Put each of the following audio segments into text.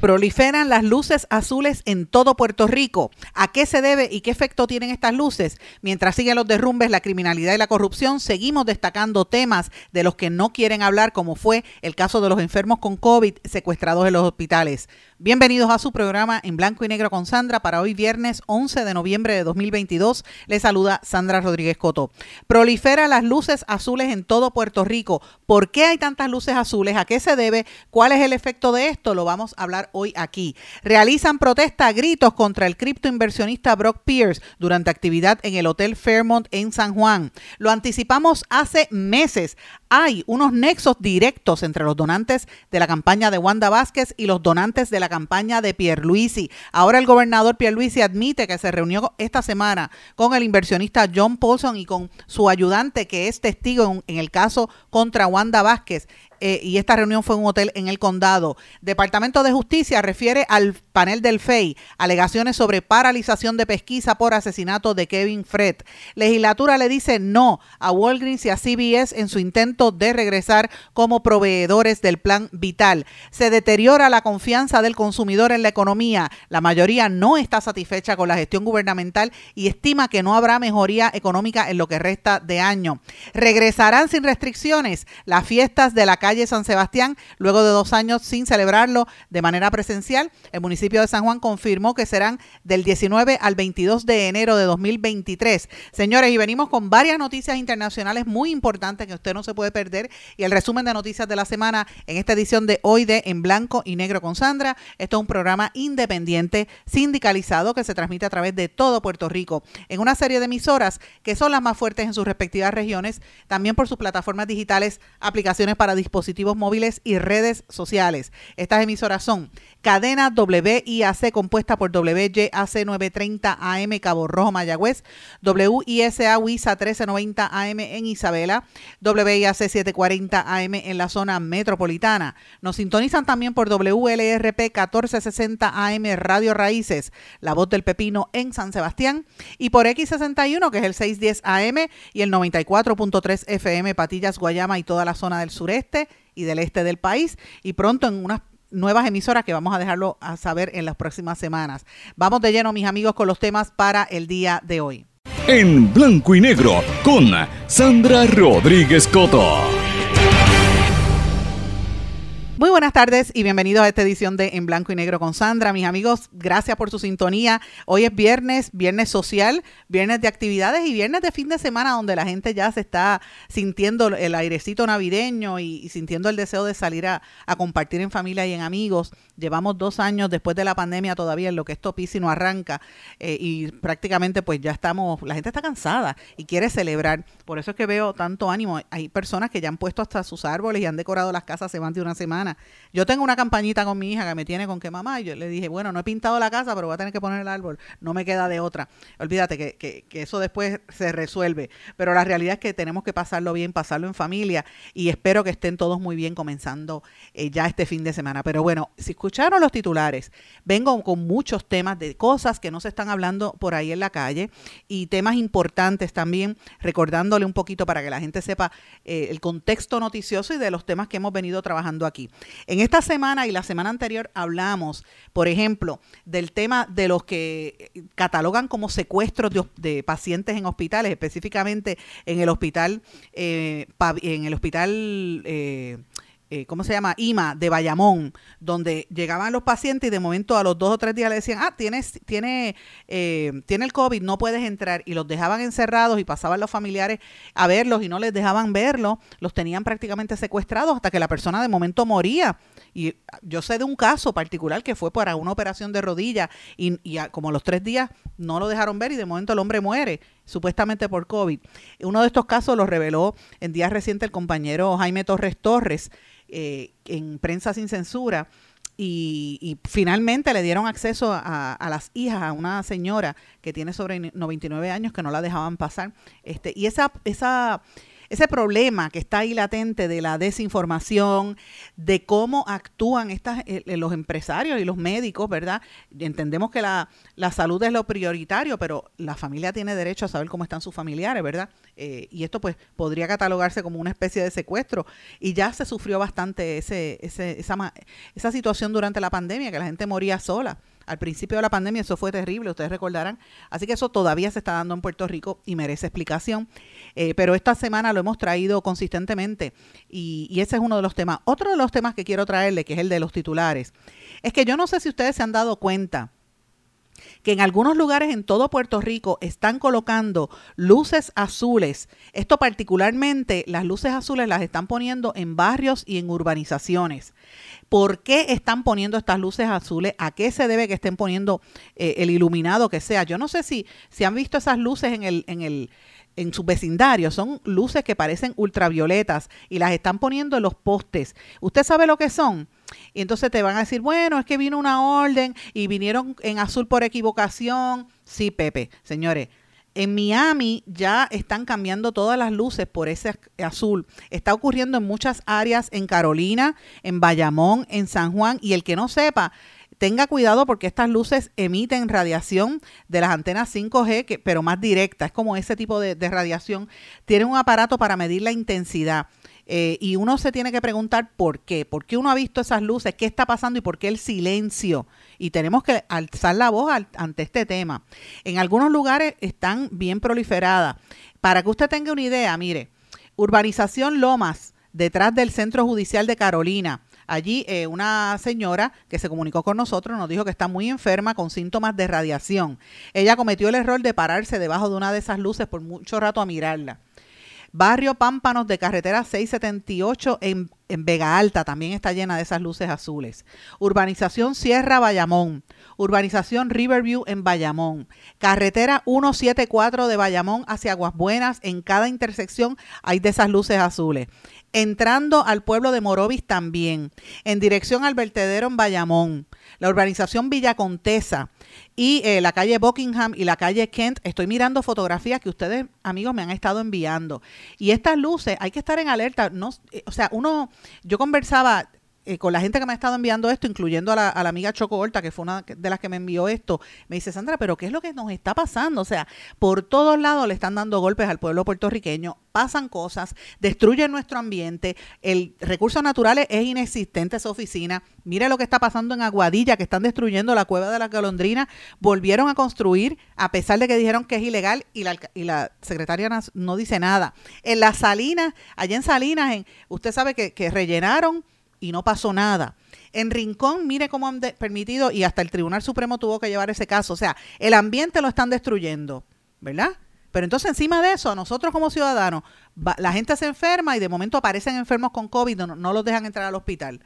Proliferan las luces azules en todo Puerto Rico. ¿A qué se debe y qué efecto tienen estas luces? Mientras siguen los derrumbes, la criminalidad y la corrupción, seguimos destacando temas de los que no quieren hablar, como fue el caso de los enfermos con COVID secuestrados en los hospitales. Bienvenidos a su programa en blanco y negro con Sandra para hoy viernes 11 de noviembre de 2022. Les saluda Sandra Rodríguez Coto. Prolifera las luces azules en todo Puerto Rico. ¿Por qué hay tantas luces azules? ¿A qué se debe? ¿Cuál es el efecto de esto? Lo vamos a hablar hoy aquí. Realizan protesta a gritos contra el criptoinversionista Brock Pierce durante actividad en el Hotel Fairmont en San Juan. Lo anticipamos hace meses hay unos nexos directos entre los donantes de la campaña de Wanda Vázquez y los donantes de la campaña de Pierluisi. Ahora el gobernador Pierluisi admite que se reunió esta semana con el inversionista John Paulson y con su ayudante que es testigo en, en el caso contra Wanda Vázquez. Eh, y esta reunión fue en un hotel en el condado. Departamento de Justicia refiere al panel del FEI alegaciones sobre paralización de pesquisa por asesinato de Kevin Fred. Legislatura le dice no a Walgreens y a CBS en su intento de regresar como proveedores del plan vital. Se deteriora la confianza del consumidor en la economía. La mayoría no está satisfecha con la gestión gubernamental y estima que no habrá mejoría económica en lo que resta de año. Regresarán sin restricciones las fiestas de la calle San Sebastián, luego de dos años sin celebrarlo de manera presencial. El municipio de San Juan confirmó que serán del 19 al 22 de enero de 2023. Señores, y venimos con varias noticias internacionales muy importantes que usted no se puede perder y el resumen de noticias de la semana en esta edición de hoy de En Blanco y Negro con Sandra. Esto es un programa independiente, sindicalizado, que se transmite a través de todo Puerto Rico en una serie de emisoras que son las más fuertes en sus respectivas regiones, también por sus plataformas digitales, aplicaciones para dispositivos dispositivos móviles y redes sociales. Estas emisoras son cadena WIAC compuesta por WYAC 930 AM Cabo Rojo Mayagüez, WISA WISA 1390 AM en Isabela, WIAC 740 AM en la zona metropolitana. Nos sintonizan también por WLRP 1460 AM Radio Raíces, La Voz del Pepino en San Sebastián y por X61 que es el 610 AM y el 94.3 FM Patillas, Guayama y toda la zona del sureste y del este del país y pronto en unas nuevas emisoras que vamos a dejarlo a saber en las próximas semanas. Vamos de lleno, mis amigos, con los temas para el día de hoy. En blanco y negro con Sandra Rodríguez Coto. Muy buenas tardes y bienvenidos a esta edición de En Blanco y Negro con Sandra. Mis amigos, gracias por su sintonía. Hoy es viernes, viernes social, viernes de actividades y viernes de fin de semana donde la gente ya se está sintiendo el airecito navideño y, sintiendo el deseo de salir a, compartir en familia y en amigos. Llevamos dos años después de la pandemia todavía en lo que esto pisa y no arranca eh, y prácticamente pues ya estamos, la gente está cansada y quiere celebrar. Por eso es que veo tanto ánimo. Hay personas que ya han puesto hasta sus árboles y han decorado las casas hace más de una semana yo tengo una campañita con mi hija que me tiene con que mamá, y yo le dije, bueno, no he pintado la casa, pero voy a tener que poner el árbol, no me queda de otra. Olvídate que, que, eso después se resuelve, pero la realidad es que tenemos que pasarlo bien, pasarlo en familia, y espero que estén todos muy bien comenzando eh, ya este fin de semana. Pero bueno, si escucharon los titulares, vengo con muchos temas de cosas que no se están hablando por ahí en la calle y temas importantes también, recordándole un poquito para que la gente sepa eh, el contexto noticioso y de los temas que hemos venido trabajando aquí. En esta semana y la semana anterior hablamos, por ejemplo, del tema de los que catalogan como secuestros de, pacientes en hospitales, específicamente en el hospital, eh, en el hospital eh, eh, ¿cómo se llama? IMA de Bayamón, donde llegaban los pacientes y de momento a los dos o tres días le decían, ah, tienes, tiene, eh, tiene el COVID, no puedes entrar. Y los dejaban encerrados y pasaban los familiares a verlos y no les dejaban verlos, los tenían prácticamente secuestrados hasta que la persona de momento moría. Y yo sé de un caso particular que fue para una operación de rodilla y, y como los tres días no lo dejaron ver y de momento el hombre muere supuestamente por COVID. Uno de estos casos lo reveló en días recientes el compañero Jaime Torres Torres eh, en Prensa Sin Censura. Y, finalmente le dieron acceso a, a, las hijas, a una señora que tiene sobre 99 años que no la dejaban pasar. Este, y esa, esa ese problema que está ahí latente de la desinformación, de cómo actúan estas, eh, eh, los empresarios y los médicos, ¿verdad? Entendemos que la, salud es lo prioritario, pero la familia tiene derecho a saber cómo están sus familiares, ¿verdad? Eh, y esto pues podría catalogarse como una especie de secuestro. Y ya se sufrió bastante ese, ese, esa, esa situación durante la pandemia, que la gente moría sola. Al principio de la pandemia eso fue terrible, ustedes recordarán. Así que eso todavía se está dando en Puerto Rico y merece explicación. Eh, pero esta semana lo hemos traído consistentemente y, y ese es uno de los temas. Otro de los temas que quiero traerle, que es el de los titulares, es que yo no sé si ustedes se han dado cuenta que en algunos lugares en todo Puerto Rico están colocando luces azules. Esto particularmente, las luces azules las están poniendo en barrios y en urbanizaciones. ¿Por qué están poniendo estas luces azules? ¿A qué se debe que estén poniendo eh, el iluminado que sea? Yo no sé si, si han visto esas luces en el, en el en su vecindario. Son luces que parecen ultravioletas y las están poniendo en los postes. ¿Usted sabe lo que son? Y entonces te van a decir, bueno, es que vino una orden y vinieron en azul por equivocación. Sí, Pepe, señores. En Miami ya están cambiando todas las luces por ese azul. Está ocurriendo en muchas áreas, en Carolina, en Bayamón, en San Juan. Y el que no sepa, tenga cuidado porque estas luces emiten radiación de las antenas 5G, que, pero más directa. Es como ese tipo de, de radiación. Tienen un aparato para medir la intensidad. Eh, y uno se tiene que preguntar por qué, por qué uno ha visto esas luces, qué está pasando y por qué el silencio. Y tenemos que alzar la voz ante este tema. En algunos lugares están bien proliferadas. Para que usted tenga una idea, mire, urbanización Lomas, detrás del Centro Judicial de Carolina. Allí eh, una señora que se comunicó con nosotros nos dijo que está muy enferma con síntomas de radiación. Ella cometió el error de pararse debajo de una de esas luces por mucho rato a mirarla. Barrio Pámpanos de carretera 678 en, en, Vega Alta también está llena de esas luces azules. Urbanización Sierra Bayamón. Urbanización Riverview en Bayamón. Carretera 174 de Bayamón hacia Aguas Buenas. En cada intersección hay de esas luces azules. Entrando al pueblo de Morovis también. En dirección al vertedero en Bayamón. La urbanización Villa Contesa y eh, la calle Buckingham y la calle Kent. Estoy mirando fotografías que ustedes, amigos, me han estado enviando. Y estas luces, hay que estar en alerta. No, eh, o sea, uno, yo conversaba eh, con la gente que me ha estado enviando esto, incluyendo a la, amiga Choco Horta, que fue una de las que me envió esto, me dice, Sandra, pero ¿qué es lo que nos está pasando? O sea, por todos lados le están dando golpes al pueblo puertorriqueño, pasan cosas, destruyen nuestro ambiente, el recursos naturales es inexistente esa oficina. Mire lo que está pasando en Aguadilla, que están destruyendo la cueva de la Calondrina, volvieron a construir, a pesar de que dijeron que es ilegal y la, y la secretaria no dice nada. En las Salinas, allá en Salinas, en, usted sabe que, que rellenaron y no pasó nada. En Rincón, mire cómo han permitido, y hasta el Tribunal Supremo tuvo que llevar ese caso. O sea, el ambiente lo están destruyendo, ¿verdad? Pero entonces encima de eso, nosotros como ciudadanos, la gente se enferma y de momento aparecen enfermos con COVID, no, no los dejan entrar al hospital.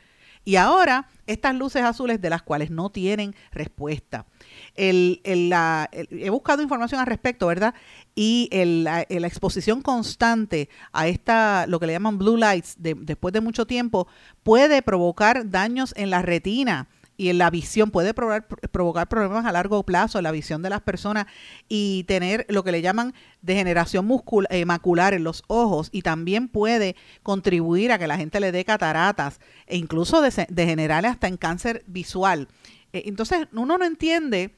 Y ahora, estas luces azules de las cuales no tienen respuesta. El, la, he buscado información al respecto, ¿verdad? Y la, exposición constante a esta, lo que le llaman blue lights, después de mucho tiempo, puede provocar daños en la retina y en la visión, puede provocar, provocar problemas a largo plazo en la visión de las personas y tener lo que le llaman degeneración muscular, eh, macular en los ojos y también puede contribuir a que la gente le dé cataratas e incluso degenerar hasta en cáncer visual. Eh, entonces, uno no entiende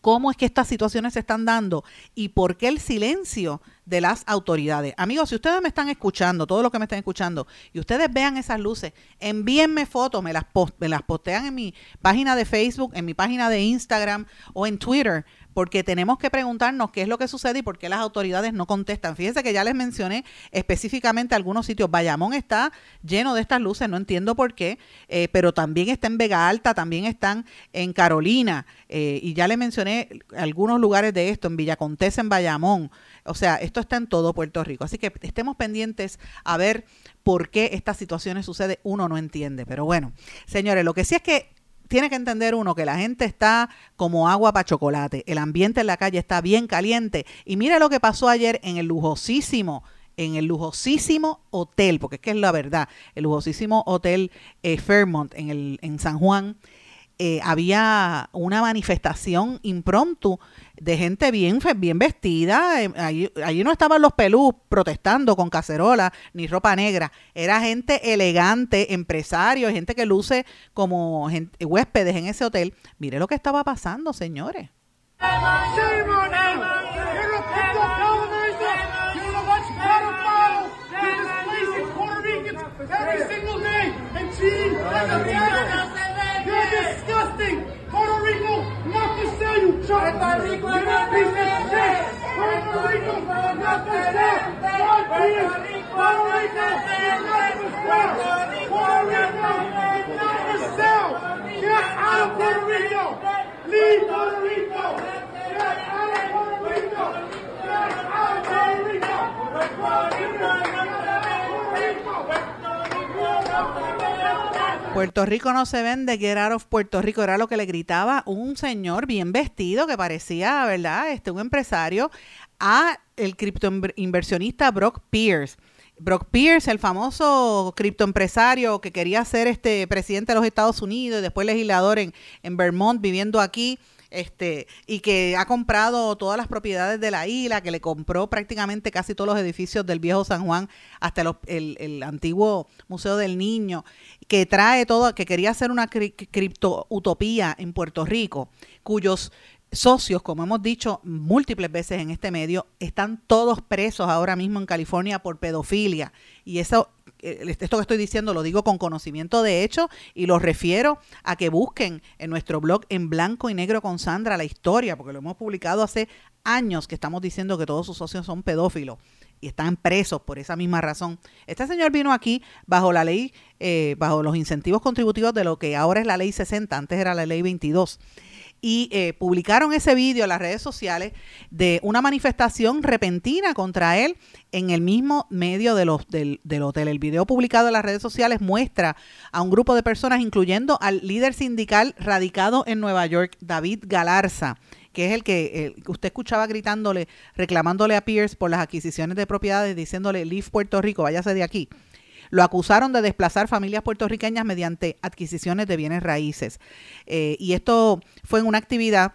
cómo es que estas situaciones se están dando y por qué el silencio de las autoridades. Amigos, si ustedes me están escuchando, todo lo que me están escuchando, y ustedes vean esas luces, envíenme fotos, me las, me las postean en mi página de Facebook, en mi página de Instagram o en Twitter, porque tenemos que preguntarnos qué es lo que sucede y por qué las autoridades no contestan. Fíjense que ya les mencioné específicamente algunos sitios. Bayamón está lleno de estas luces, no entiendo por qué, eh, pero también está en Vega Alta, también están en Carolina, eh, y ya les mencioné algunos lugares de esto, en Villa en Bayamón. O sea, esto está en todo Puerto Rico. Así que estemos pendientes a ver por qué estas situaciones suceden. Uno no entiende. Pero bueno, señores, lo que sí es que tiene que entender uno que la gente está como agua para chocolate. El ambiente en la calle está bien caliente. Y mira lo que pasó ayer en el lujosísimo en el lujosísimo hotel, porque es que es la verdad, el lujosísimo hotel eh, Fairmont en, el, en San Juan, eh, había una manifestación impromptu de gente bien, bien vestida. Eh, allí, no estaban los pelús protestando con cacerola ni ropa negra. Era gente elegante, empresario, gente que luce como huéspedes en ese hotel. Mire lo que estaba pasando, señores. You're disgusting! You! Puerto Rico, not to sell! Puerto Rico, not! Puerto Rico, not! Puerto Rico, not! Get out of Puerto Rico! Leave Puerto Rico! Get out of Puerto Rico! Get out of Puerto Rico! Puerto Rico! Puerto Rico! Puerto Rico no se vende, get out of Puerto Rico, era lo que le gritaba un señor bien vestido que parecía, ¿verdad? Este, un empresario a el criptoinversionista Brock Pierce. Brock Pierce, el famoso criptoempresario que quería ser este presidente de los Estados Unidos y después legislador en, en Vermont, viviendo aquí, este, y que ha comprado todas las propiedades de la isla, que le compró prácticamente casi todos los edificios del viejo San Juan, hasta el, antiguo Museo del Niño, que trae todo, que quería hacer una cripto utopía en Puerto Rico, cuyos socios, como hemos dicho múltiples veces en este medio, están todos presos ahora mismo en California por pedofilia. Y eso esto que estoy diciendo lo digo con conocimiento de hecho y los refiero a que busquen en nuestro blog en blanco y negro con Sandra la historia, porque lo hemos publicado hace años que estamos diciendo que todos sus socios son pedófilos y están presos por esa misma razón. Este señor vino aquí bajo la ley, eh, bajo los incentivos contributivos de lo que ahora es la ley 60, antes era la ley 22 y eh, publicaron ese vídeo en las redes sociales de una manifestación repentina contra él en el mismo medio de los, del, del, hotel. El video publicado en las redes sociales muestra a un grupo de personas, incluyendo al líder sindical radicado en Nueva York, David Galarza que es el que usted escuchaba gritándole, reclamándole a Pierce por las adquisiciones de propiedades, diciéndole, leave Puerto Rico, váyase de aquí. Lo acusaron de desplazar familias puertorriqueñas mediante adquisiciones de bienes raíces. Eh, y esto fue en una actividad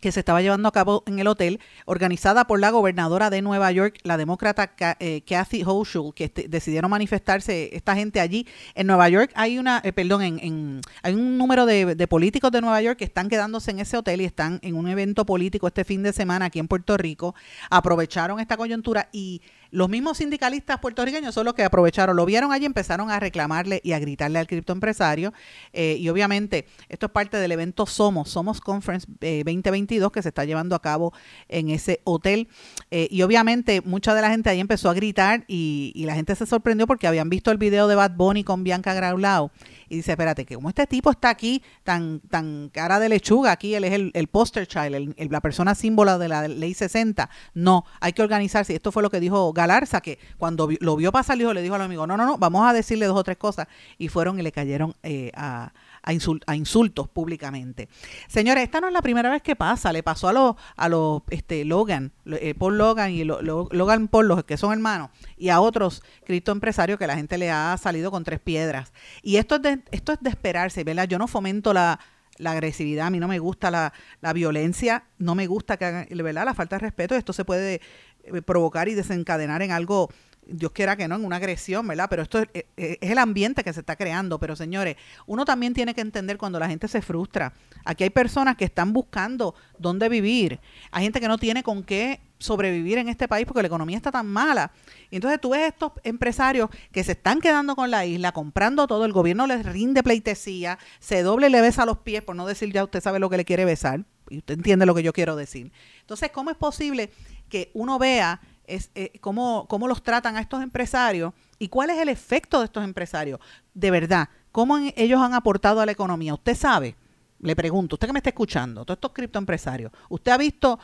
que se estaba llevando a cabo en el hotel, organizada por la gobernadora de Nueva York, la demócrata eh, Kathy Hochul, que este, decidieron manifestarse esta gente allí. En Nueva York hay una, eh, perdón, en, hay un número de, de, políticos de Nueva York que están quedándose en ese hotel y están en un evento político este fin de semana aquí en Puerto Rico. Aprovecharon esta coyuntura y los mismos sindicalistas puertorriqueños son los que aprovecharon, lo vieron allí, empezaron a reclamarle y a gritarle al criptoempresario. Eh, y obviamente esto es parte del evento Somos, Somos Conference 2022 eh, que se está llevando a cabo en ese hotel. Eh, y obviamente mucha de la gente ahí empezó a gritar y, y, la gente se sorprendió porque habían visto el video de Bad Bunny con Bianca Graulao y dice, espérate, que como este tipo está aquí tan, tan cara de lechuga, aquí él es el, el poster child, el, la persona símbolo de la ley 60, no, hay que organizarse. Esto fue lo que dijo Galarza, que cuando lo vio pasar, le dijo al amigo, no, no, no, vamos a decirle dos o tres cosas. Y fueron y le cayeron eh, a, a, insultos públicamente. Señores, esta no es la primera vez que pasa, le pasó a los a los este Logan, eh, Paul Logan y Logan Paul, los que son hermanos, y a otros criptoempresarios que la gente le ha salido con tres piedras. Y esto es de, esto es de esperarse, ¿verdad? Yo no fomento la, agresividad, a mí no me gusta la, la violencia, no me gusta que ¿verdad? La falta de respeto, esto se puede eh, provocar y desencadenar en algo Dios quiera que no, en una agresión, ¿verdad? Pero esto es, el ambiente que se está creando. Pero señores, uno también tiene que entender cuando la gente se frustra. Aquí hay personas que están buscando dónde vivir. Hay gente que no tiene con qué sobrevivir en este país porque la economía está tan mala. Y entonces tú ves estos empresarios que se están quedando con la isla, comprando todo, el gobierno les rinde pleitesía, se doble y le besa los pies, por no decir ya usted sabe lo que le quiere besar, y usted entiende lo que yo quiero decir. Entonces, ¿cómo es posible que uno vea es, eh, cómo, cómo los tratan a estos empresarios y cuál es el efecto de estos empresarios. De verdad, cómo ellos han aportado a la economía. Usted sabe, le pregunto, usted que me está escuchando, todos estos criptoempresarios, ¿usted ha visto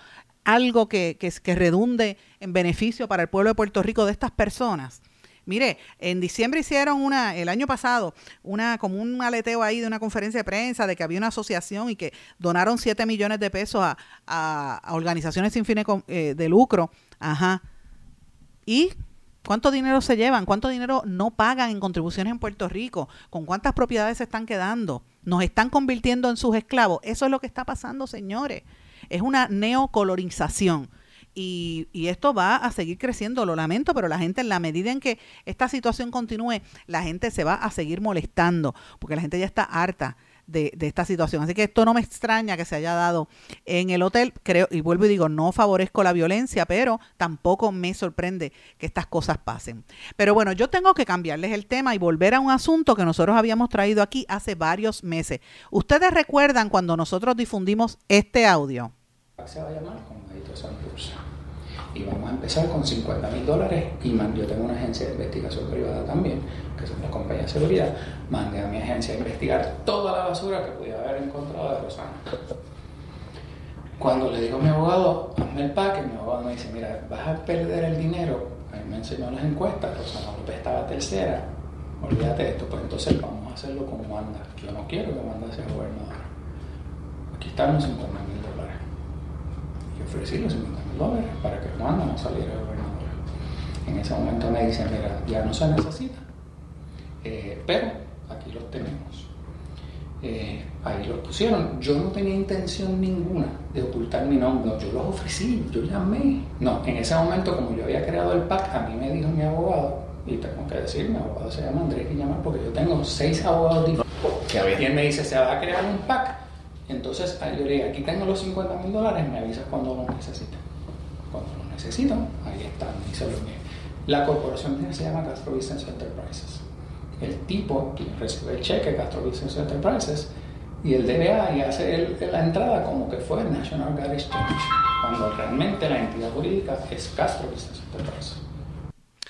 algo que, que, que redunde en beneficio para el pueblo de Puerto Rico de estas personas? Mire, en diciembre hicieron una, el año pasado, una como un aleteo ahí de una conferencia de prensa de que había una asociación y que donaron 7 millones de pesos a, organizaciones sin fines eh, de lucro. Ajá. ¿Y cuánto dinero se llevan? ¿Cuánto dinero no pagan en contribuciones en Puerto Rico? ¿Con cuántas propiedades se están quedando? ¿Nos están convirtiendo en sus esclavos? Eso es lo que está pasando, señores. Es una neocolorización y, esto va a seguir creciendo, lo lamento, pero la gente en la medida en que esta situación continúe, la gente se va a seguir molestando, porque la gente ya está harta de, esta situación. Así que esto no me extraña que se haya dado en el hotel. Creo, y vuelvo y digo, no favorezco la violencia, pero tampoco me sorprende que estas cosas pasen. Pero bueno, yo tengo que cambiarles el tema y volver a un asunto que nosotros habíamos traído aquí hace varios meses. Ustedes recuerdan cuando nosotros difundimos este audio. Se va a llamar y vamos a empezar con 50 mil dólares y yo tengo una agencia de investigación privada también, que es una compañía de seguridad, mandé a mi agencia a investigar toda la basura que pudiera haber encontrado de Rosana. Cuando le digo a mi abogado, hazme el paque, mi abogado me dice, mira, vas a perder el dinero, mí me enseñó las encuestas, Rosana López estaba tercera, olvídate de esto, pues entonces vamos a hacerlo como manda, yo no quiero que manda sea gobernadora. Aquí están los 50 mil dólares. Y ofrecí los 50 para que Juan no saliera gobernador. En ese momento me dicen, mira, ya no se necesita, eh, pero aquí los tenemos. Eh, ahí los pusieron. Yo no tenía intención ninguna de ocultar mi nombre, yo los ofrecí, yo llamé. No, en ese momento, como yo había creado el PAC, a mí me dijo mi abogado, y tengo que decir, mi abogado se llama Andrés Guillamar, porque yo tengo seis abogados diferentes. Y él me dice, se va a crear un PAC. Entonces, yo le dije, aquí tengo los 50 mil dólares, me avisas cuando lo necesites cuando lo necesito, ahí están La corporación se llama Castro Business Enterprises. El tipo recibe el cheque Castro Business Enterprises y el DBA y hace la entrada como que fue National Guard Exchange, cuando realmente la entidad jurídica es Castro Business Enterprises.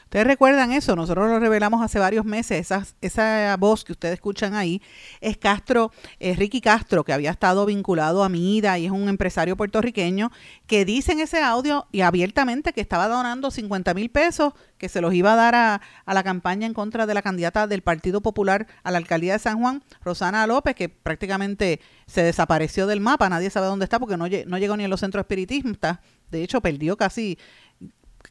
Ustedes recuerdan eso, nosotros lo revelamos hace varios meses, esa, voz que ustedes escuchan ahí es Castro, es Ricky Castro, que había estado vinculado a MIDA y es un empresario puertorriqueño que dice en ese audio y abiertamente que estaba donando 50 mil pesos que se los iba a dar a, la campaña en contra de la candidata del Partido Popular a la alcaldía de San Juan, Rosana López, que prácticamente se desapareció del mapa, nadie sabe dónde está porque no, no llegó ni en los centros espiritistas, de hecho perdió casi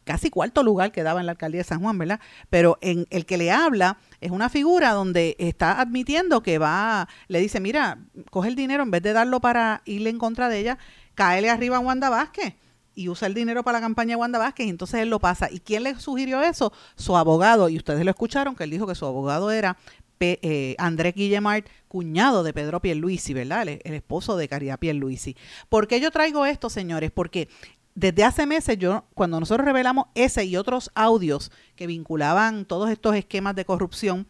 casi cuarto lugar que daba en la alcaldía de San Juan, ¿verdad? Pero en el que le habla es una figura donde está admitiendo que va, le dice, mira, coge el dinero, en vez de darlo para irle en contra de ella, cáele arriba a Wanda Vázquez y usa el dinero para la campaña de Wanda Vázquez entonces él lo pasa. ¿Y quién le sugirió eso? Su abogado, y ustedes lo escucharon, que él dijo que su abogado era eh, Andrés Guillemart, cuñado de Pedro Pierluisi, ¿verdad? El, el, esposo de Caridad Pierluisi. ¿Por qué yo traigo esto, señores? Porque desde hace meses yo, cuando nosotros revelamos ese y otros audios que vinculaban todos estos esquemas de corrupción,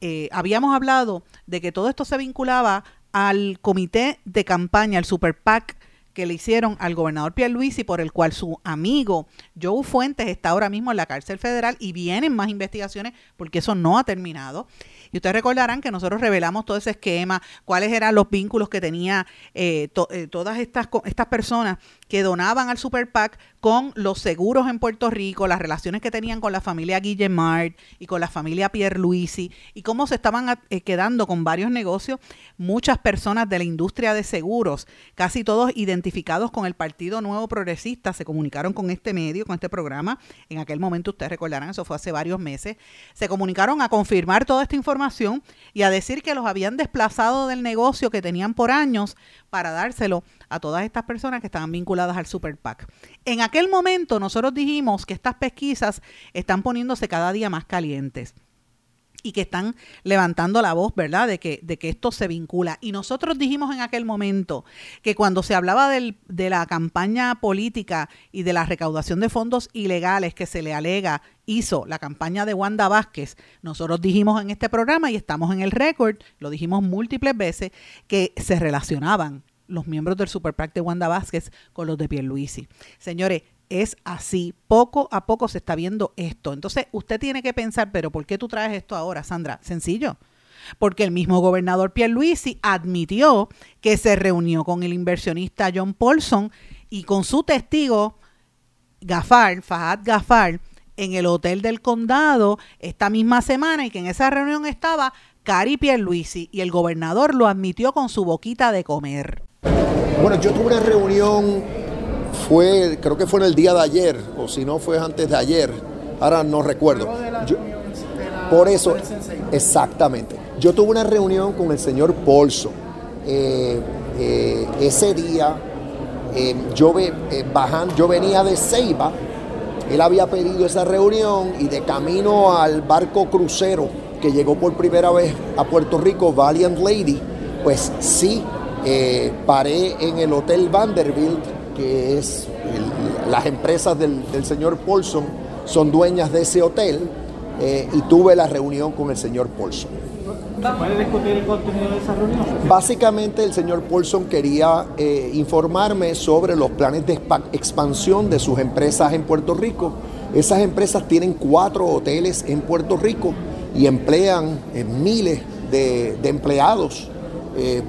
eh, habíamos hablado de que todo esto se vinculaba al comité de campaña, al Super PAC que le hicieron al gobernador Pierluisi, por el cual su amigo Joe Fuentes está ahora mismo en la cárcel federal y vienen más investigaciones porque eso no ha terminado. Y ustedes recordarán que nosotros revelamos todo ese esquema, cuáles eran los vínculos que tenía eh, eh, todas estas, estas personas que donaban al Super PAC con los seguros en Puerto Rico, las relaciones que tenían con la familia Guillemard y con la familia Pierluisi y cómo se estaban eh, quedando con varios negocios muchas personas de la industria de seguros, casi todos identificados con el Partido Nuevo Progresista, se comunicaron con este medio, con este programa. En aquel momento ustedes recordarán, eso fue hace varios meses, se comunicaron a confirmar toda esta información y a decir que los habían desplazado del negocio que tenían por años para dárselo a todas estas personas que estaban vinculadas al Super PAC. En aquel momento nosotros dijimos que estas pesquisas están poniéndose cada día más calientes y que están levantando la voz, ¿verdad?, de que, de que esto se vincula. Y nosotros dijimos en aquel momento que cuando se hablaba de la campaña política y de la recaudación de fondos ilegales que se le alega hizo la campaña de Wanda Vázquez, nosotros dijimos en este programa y estamos en el récord, lo dijimos múltiples veces, que se relacionaban los miembros del Super de Wanda Vázquez con los de Pierluisi. Señores, es así. Poco a poco se está viendo esto. Entonces, usted tiene que pensar, pero ¿por qué tú traes esto ahora, Sandra? Sencillo. Porque el mismo gobernador Pierluisi admitió que se reunió con el inversionista John Paulson y con su testigo Gafar, Fahad Gafar, en el Hotel del Condado esta misma semana y que en esa reunión estaba Cari Pierluisi y el gobernador lo admitió con su boquita de comer. Bueno, yo tuve una reunión, fue, creo que fue en el día de ayer, o si no fue antes de ayer, ahora no recuerdo. por eso, exactamente. Yo tuve una reunión con el señor Polso. Eh, eh, ese día eh, yo, yo venía de Ceiba, él había pedido esa reunión y de camino al barco crucero que llegó por primera vez a Puerto Rico, Valiant Lady, pues sí, eh, paré en el Hotel Vanderbilt, que es las empresas del, señor Paulson, son dueñas de ese hotel, eh, y tuve la reunión con el señor Paulson. puede discutir el contenido de esa reunión? Básicamente el señor Paulson quería eh, informarme sobre los planes de expansión de sus empresas en Puerto Rico. Esas empresas tienen cuatro hoteles en Puerto Rico y emplean eh, miles de, empleados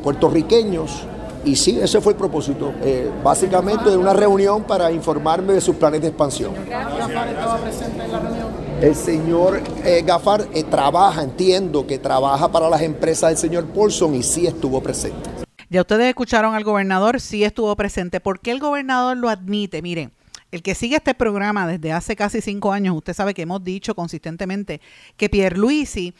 puertorriqueños. Y sí, ese fue el propósito. Eh, básicamente de una reunión para informarme de sus planes de expansión. ¿Gafar estaba presente en la reunión? El señor Gafar trabaja, entiendo que trabaja para las empresas del señor Paulson y sí estuvo presente. Ya ustedes escucharon al gobernador, sí estuvo presente. ¿Por qué el gobernador lo admite? Miren, el que sigue este programa desde hace casi cinco años, usted sabe que hemos dicho consistentemente que Pierluisi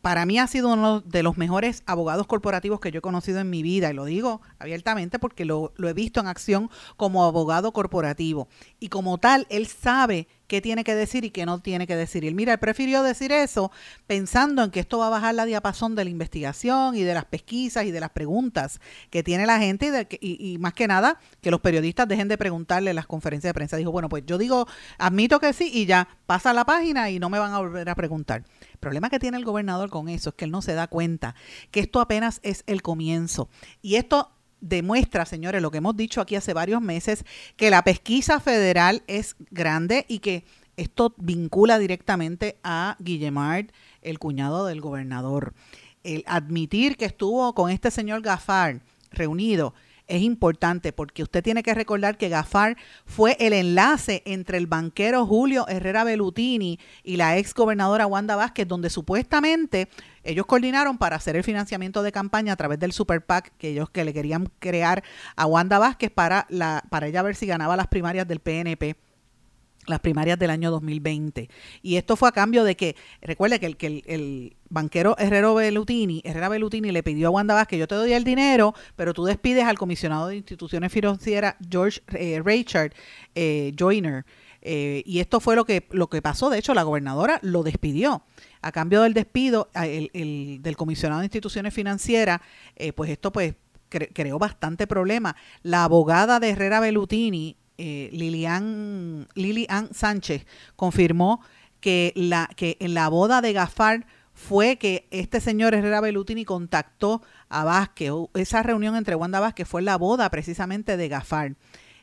para mí ha sido uno de los mejores abogados corporativos que yo he conocido en mi vida, y lo digo abiertamente porque lo, he visto en acción como abogado corporativo. Y como tal, él sabe qué tiene que decir y qué no tiene que decir. Y él, mira, él prefirió decir eso pensando en que esto va a bajar la diapasón de la investigación y de las pesquisas y de las preguntas que tiene la gente y, y más que nada que los periodistas dejen de preguntarle en las conferencias de prensa. Dijo, bueno, pues yo digo, admito que sí y ya pasa la página y no me van a volver a preguntar. El problema que tiene el gobernador con eso es que él no se da cuenta que esto apenas es el comienzo. Y esto demuestra, señores, lo que hemos dicho aquí hace varios meses, que la pesquisa federal es grande y que esto vincula directamente a Guillemard, el cuñado del gobernador. El admitir que estuvo con este señor Gafar reunido es importante porque usted tiene que recordar que Gafar fue el enlace entre el banquero Julio Herrera Belutini y la ex gobernadora Wanda Vázquez, donde supuestamente ellos coordinaron para hacer el financiamiento de campaña a través del Super PAC que ellos que le querían crear a Wanda Vázquez para, la, para ella ver si ganaba las primarias del PNP las primarias del año 2020. Y esto fue a cambio de que, recuerde que el, que el, banquero Herrero Belutini, Herrera Belutini le pidió a Wanda Vázquez, yo te doy el dinero, pero tú despides al comisionado de instituciones financieras, George eh, Richard eh, Joyner. Eh, y esto fue lo que, lo que pasó. De hecho, la gobernadora lo despidió. A cambio del despido el, del comisionado de instituciones financieras, pues esto pues creó bastante problema. La abogada de Herrera Belutini, eh, Lilian, Lilian Sánchez confirmó que, la, que en la boda de Gafar fue que este señor Herrera Belutini contactó a Vázquez. Esa reunión entre Wanda Vázquez fue la boda precisamente de Gafar.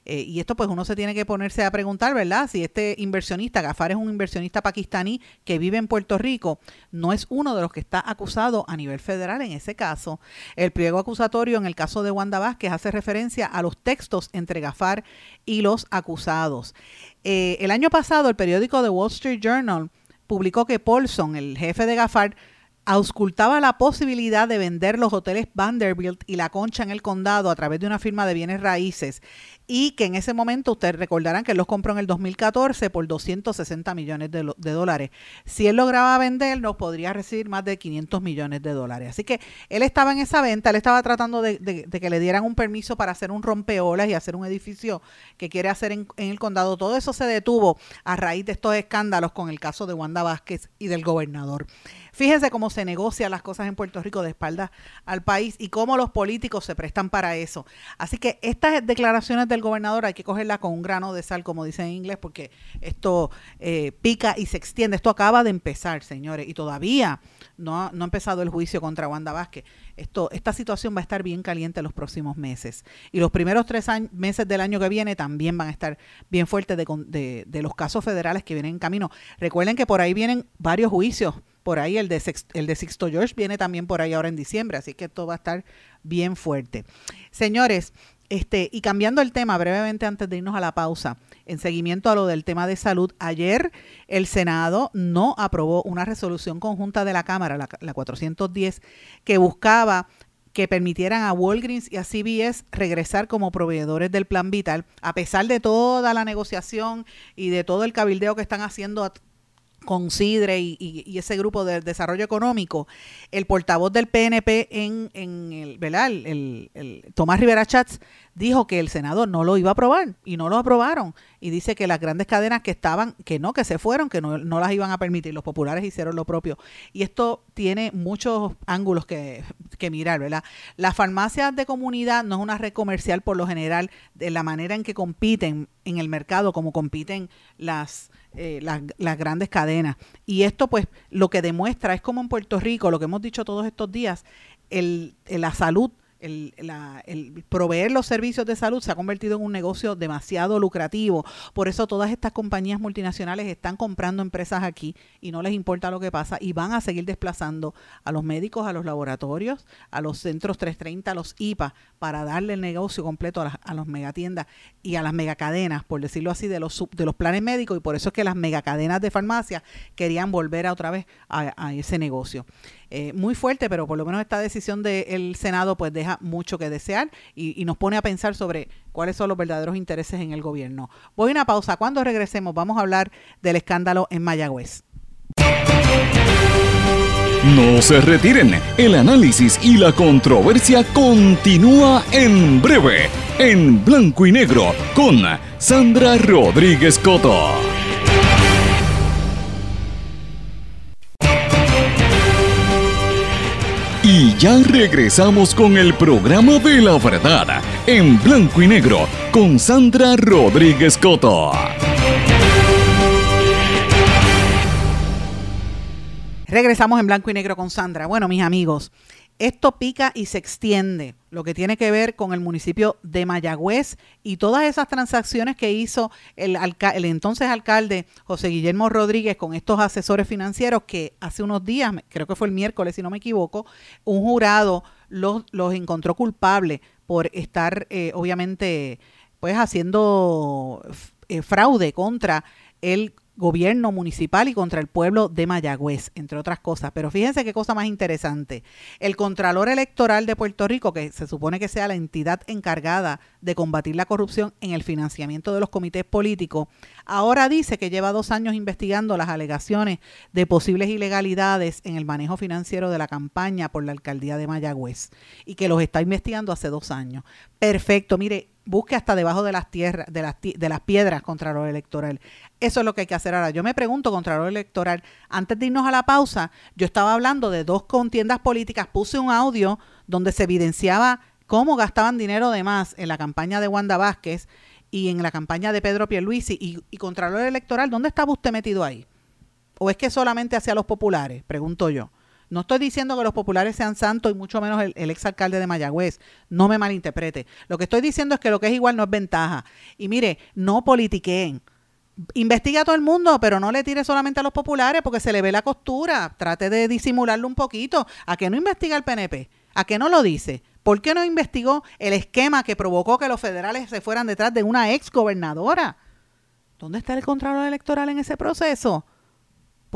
Eh, y esto pues uno se tiene que ponerse a preguntar, ¿verdad? Si este inversionista, Gafar es un inversionista pakistaní que vive en Puerto Rico, no es uno de los que está acusado a nivel federal en ese caso. El pliego acusatorio en el caso de Wanda Vázquez hace referencia a los textos entre Gafar y los acusados. Eh, el año pasado el periódico The Wall Street Journal publicó que Paulson, el jefe de Gafar, auscultaba la posibilidad de vender los hoteles Vanderbilt y La Concha en el condado a través de una firma de bienes raíces y que en ese momento ustedes recordarán que los compró en el 2014 por 260 millones de, dólares. Si él lograba vender, nos podría recibir más de 500 millones de dólares. Así que él estaba en esa venta, él estaba tratando de, que le dieran un permiso para hacer un rompeolas y hacer un edificio que quiere hacer en, en el condado. Todo eso se detuvo a raíz de estos escándalos con el caso de Wanda Vázquez y del gobernador. Fíjense cómo se negocian las cosas en Puerto Rico de espaldas al país y cómo los políticos se prestan para eso. Así que estas declaraciones del gobernador hay que cogerlas con un grano de sal, como dicen en inglés, porque esto eh, pica y se extiende. Esto acaba de empezar, señores, y todavía no ha, no ha empezado el juicio contra Wanda Vázquez. Esto, esta situación va a estar bien caliente los próximos meses. Y los primeros tres meses del año que viene también van a estar bien fuertes de, de los casos federales que vienen en camino. Recuerden que por ahí vienen varios juicios por ahí el de, el de Sixto George viene también por ahí ahora en diciembre, así que esto va a estar bien fuerte. Señores, Este, y cambiando el tema brevemente antes de irnos a la pausa, en seguimiento a lo del tema de salud, ayer el Senado no aprobó una resolución conjunta de la Cámara, la, la 410, que buscaba que permitieran a Walgreens y a CVS regresar como proveedores del plan vital, a pesar de toda la negociación y de todo el cabildeo que están haciendo con Sidre y, ese grupo de desarrollo económico, el portavoz del PNP en, en el, ¿verdad? El, el, Tomás Rivera Chats dijo que el Senado no lo iba a aprobar y no lo aprobaron. Y dice que las grandes cadenas que estaban, que no, que se fueron, que no, no las iban a permitir. Los populares hicieron lo propio. Y esto tiene muchos ángulos que, que mirar, ¿verdad? Las farmacias de comunidad no es una red comercial por lo general de la manera en que compiten en el mercado, como compiten las eh, las, las, grandes cadenas. Y esto pues lo que demuestra es como en Puerto Rico, lo que hemos dicho todos estos días, el, la salud el, el, proveer los servicios de salud se ha convertido en un negocio demasiado lucrativo. Por eso todas estas compañías multinacionales están comprando empresas aquí y no les importa lo que pasa y van a seguir desplazando a los médicos, a los laboratorios, a los centros 330, a los IPA, para darle el negocio completo a, las, a megatiendas y a las megacadenas, por decirlo así, de los, de los planes médicos. Y por eso es que las megacadenas de farmacia querían volver a otra vez a ese negocio. Eh, muy fuerte, pero por lo menos esta decisión del Senado pues deja mucho que desear y, y, nos pone a pensar sobre cuáles son los verdaderos intereses en el gobierno. Voy a una pausa. Cuando regresemos vamos a hablar del escándalo en Mayagüez. No se retiren, el análisis y la controversia continúa en breve, en blanco y negro, con Sandra Rodríguez Coto. Y ya regresamos con el programa de la verdad, en blanco y negro, con Sandra Rodríguez Coto. Regresamos en blanco y negro con Sandra. Bueno, mis amigos, esto pica y se extiende, lo que tiene que ver con el municipio de Mayagüez y todas esas transacciones que hizo el, el, entonces alcalde José Guillermo Rodríguez con estos asesores financieros que hace unos días, creo que fue el miércoles si no me equivoco, un jurado los, los encontró culpables por estar eh, obviamente pues haciendo eh, fraude contra el gobierno municipal y contra el pueblo de Mayagüez, entre otras cosas. Pero fíjense qué cosa más interesante. El Contralor Electoral de Puerto Rico, que se supone que sea la entidad encargada de combatir la corrupción en el financiamiento de los comités políticos, ahora dice que lleva dos años investigando las alegaciones de posibles ilegalidades en el manejo financiero de la campaña por la alcaldía de Mayagüez y que los está investigando hace dos años. Perfecto, mire, busque hasta debajo de las tierras, de las, de las piedras Electoral. Eso es lo que hay que hacer ahora. Yo me pregunto, Contralor Electoral, antes de irnos a la pausa, yo estaba hablando de dos contiendas políticas, puse un audio donde se evidenciaba cómo gastaban dinero de más en la campaña de Wanda Vázquez y en la campaña de Pedro Pierluisi y, y Contralor Electoral, ¿dónde estaba usted metido ahí? ¿O es que solamente hacia los populares? Pregunto yo. No estoy diciendo que los populares sean santos y mucho menos el, el exalcalde de Mayagüez. No me malinterprete. Lo que estoy diciendo es que lo que es igual no es ventaja. Y mire, no politiqueen investiga a todo el mundo, pero no le tire solamente a los populares porque se le ve la costura. Trate de disimularlo un poquito. ¿A qué no investiga el PNP? ¿A qué no lo dice? ¿Por qué no investigó el esquema que provocó que los federales se fueran detrás de una ex gobernadora? ¿Dónde está el Contralor Electoral en ese proceso?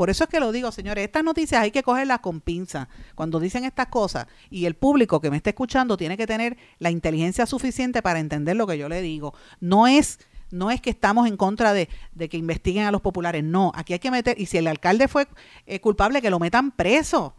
Por eso es que lo digo, señores, estas noticias hay que cogerlas con pinza. Cuando dicen estas cosas y el público que me está escuchando tiene que tener la inteligencia suficiente para entender lo que yo le digo. No es no es que estamos en contra de, que investiguen a los populares, no, aquí hay que meter, y si el alcalde fue eh, culpable, que lo metan preso.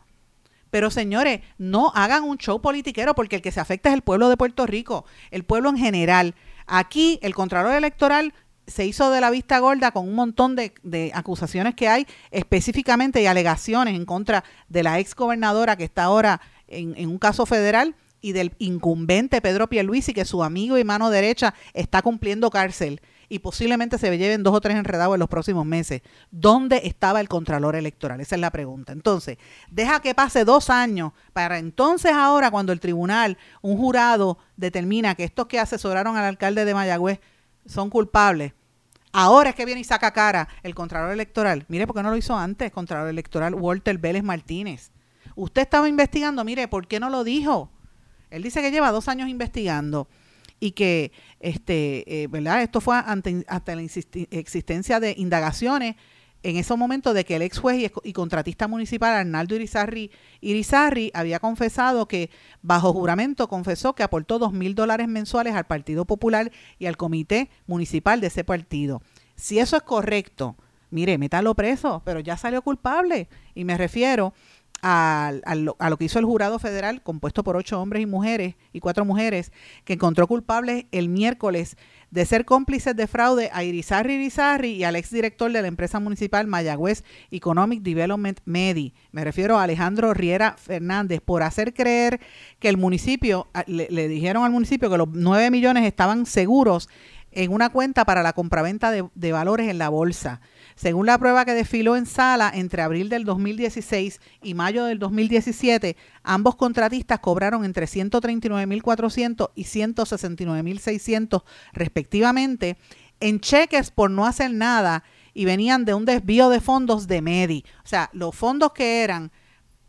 Pero señores, no hagan un show politiquero porque el que se afecta es el pueblo de Puerto Rico, el pueblo en general. Aquí el Contralor Electoral se hizo de la vista gorda con un montón de, de, acusaciones que hay específicamente y alegaciones en contra de la ex gobernadora que está ahora en, en un caso federal y del incumbente Pedro Pierluisi, que su amigo y mano derecha está cumpliendo cárcel y posiblemente se lleven dos o tres enredados en los próximos meses. ¿Dónde estaba el Contralor Electoral? Esa es la pregunta. Entonces, deja que pase dos años para entonces ahora, cuando el tribunal, un jurado, determina que estos que asesoraron al alcalde de Mayagüez son culpables, Ahora es que viene y saca cara el Contralor Electoral. Mire, ¿por qué no lo hizo antes? Contralor Electoral Walter Vélez Martínez. Usted estaba investigando, mire, ¿por qué no lo dijo? Él dice que lleva dos años investigando y que este, eh, ¿verdad? esto fue ante, hasta la existencia de indagaciones en ese momento de que el ex juez y, contratista municipal Arnaldo Irizarri, Irizarri había confesado que bajo juramento confesó que aportó dos mil dólares mensuales al Partido Popular y al comité municipal de ese partido. Si eso es correcto, mire, métalo preso, pero ya salió culpable. Y me refiero a, lo, que hizo el jurado federal, compuesto por ocho hombres y mujeres y cuatro mujeres, que encontró culpables el miércoles de ser cómplices de fraude a Irizarri Irizarri y al exdirector de la empresa municipal Mayagüez Economic Development Medi. Me refiero a Alejandro Riera Fernández, por hacer creer que el municipio, le, le dijeron al municipio que los nueve millones estaban seguros en una cuenta para la compraventa de, de valores en la bolsa. Según la prueba que desfiló en sala entre abril del 2016 y mayo del 2017, ambos contratistas cobraron entre 139.400 y 169.600 respectivamente en cheques por no hacer nada y venían de un desvío de fondos de MEDI. O sea, los fondos que eran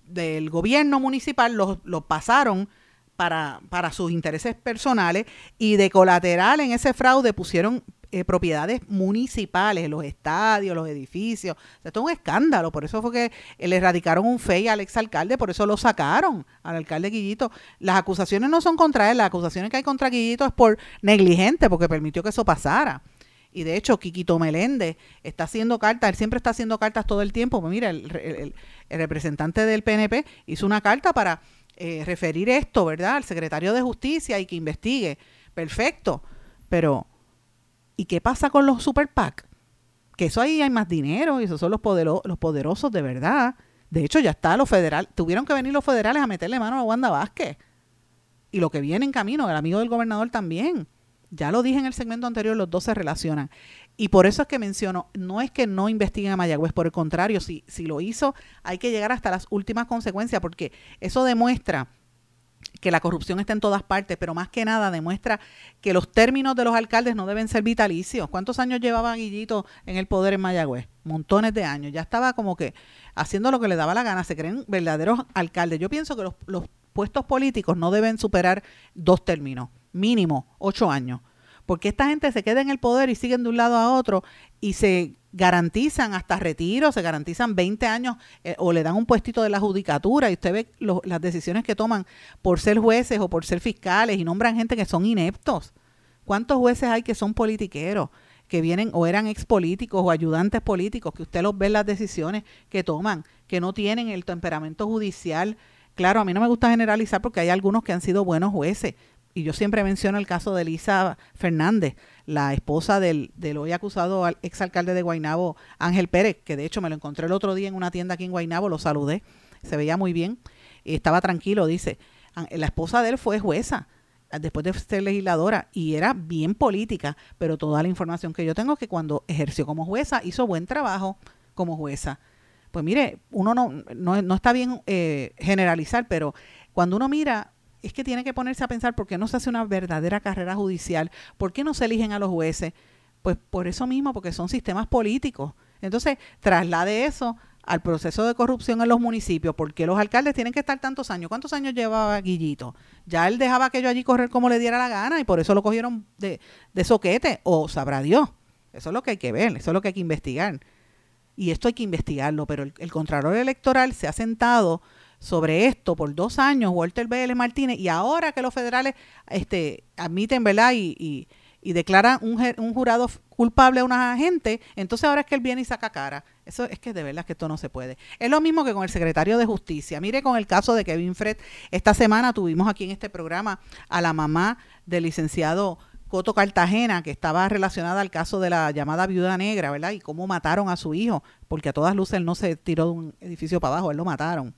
del gobierno municipal los, pasaron para, para sus intereses personales y de colateral en ese fraude pusieron eh, propiedades municipales, los estadios, los edificios. esto es un escándalo. Por eso fue que le erradicaron un FEI al exalcalde, por eso lo sacaron al alcalde Guillito. Las acusaciones no son contra él, las acusaciones que hay contra Guillito es por negligente, porque permitió que eso pasara. Y de hecho, Quiquito Meléndez está haciendo cartas, él siempre está haciendo cartas todo el tiempo. Pues mira, el, representante del PNP hizo una carta para eh, referir esto, ¿verdad?, al secretario de Justicia y que investigue. Perfecto. Pero, ¿y qué pasa con los super PAC? Que eso ahí hay más dinero y esos son los, los poderosos de verdad. De hecho, ya está los federales. Tuvieron que venir los federales a meterle mano a Wanda Vázquez. Y lo que viene en camino, el amigo del gobernador también. Ya lo dije en el segmento anterior, los dos se relacionan. Y por eso es que menciono, no es que no investiguen a Mayagüez, por el contrario, si, si lo hizo, hay que llegar hasta las últimas consecuencias, porque eso demuestra que la corrupción está en todas partes, pero más que nada demuestra que los términos de los alcaldes no deben ser vitalicios. ¿Cuántos años llevaba Guillito en el poder en Mayagüez? Montones de años. Ya estaba como que haciendo lo que le daba la gana. Se creen verdaderos alcaldes. Yo pienso que los, los puestos políticos no deben superar dos términos, mínimo ocho años porque esta gente se queda en el poder y siguen de un lado a otro y se garantizan hasta retiro, se garantizan 20 años eh, o le dan un puestito de la judicatura y usted ve las decisiones que toman por ser jueces o por ser fiscales y nombran gente que son ineptos. ¿Cuántos jueces hay que son politiqueros? que vienen o eran expolíticos o ayudantes políticos, que usted los ve las decisiones que toman, que no tienen el temperamento judicial. Claro, a mí no me gusta generalizar porque hay algunos que han sido buenos jueces, y yo siempre menciono el caso de Elisa Fernández, la esposa del, del hoy acusado al exalcalde de Guainabo, Ángel Pérez, que de hecho me lo encontré el otro día en una tienda aquí en Guainabo, lo saludé, se veía muy bien, estaba tranquilo, dice, la esposa de él fue jueza después de ser legisladora y era bien política, pero toda la información que yo tengo es que cuando ejerció como jueza hizo buen trabajo como jueza. Pues mire, uno no, no, está bien eh, generalizar, pero cuando uno mira es que tiene que ponerse a pensar por qué no se hace una verdadera carrera judicial, por qué no se eligen a los jueces. Pues por eso mismo, porque son sistemas políticos. Entonces, traslade eso al proceso de corrupción en los municipios, porque los alcaldes tienen que estar tantos años. ¿Cuántos años llevaba Guillito? Ya él dejaba aquello allí correr como le diera la gana y por eso lo cogieron de, de soquete, o sabrá Dios. Eso es lo que hay que ver, eso es lo que hay que investigar. Y esto hay que investigarlo, pero el, el Contralor Electoral se ha sentado sobre esto por dos años, Walter B.L. Martínez, y ahora que los federales este, admiten, ¿verdad? Y, y, y declaran un, un, jurado culpable a una gente, entonces ahora es que él viene y saca cara. Eso es que de verdad que esto no se puede. Es lo mismo que con el secretario de Justicia. Mire con el caso de Kevin Fred. Esta semana tuvimos aquí en este programa a la mamá del licenciado Coto Cartagena, que estaba relacionada al caso de la llamada viuda negra, ¿verdad? Y cómo mataron a su hijo, porque a todas luces él no se tiró de un edificio para abajo, él lo mataron.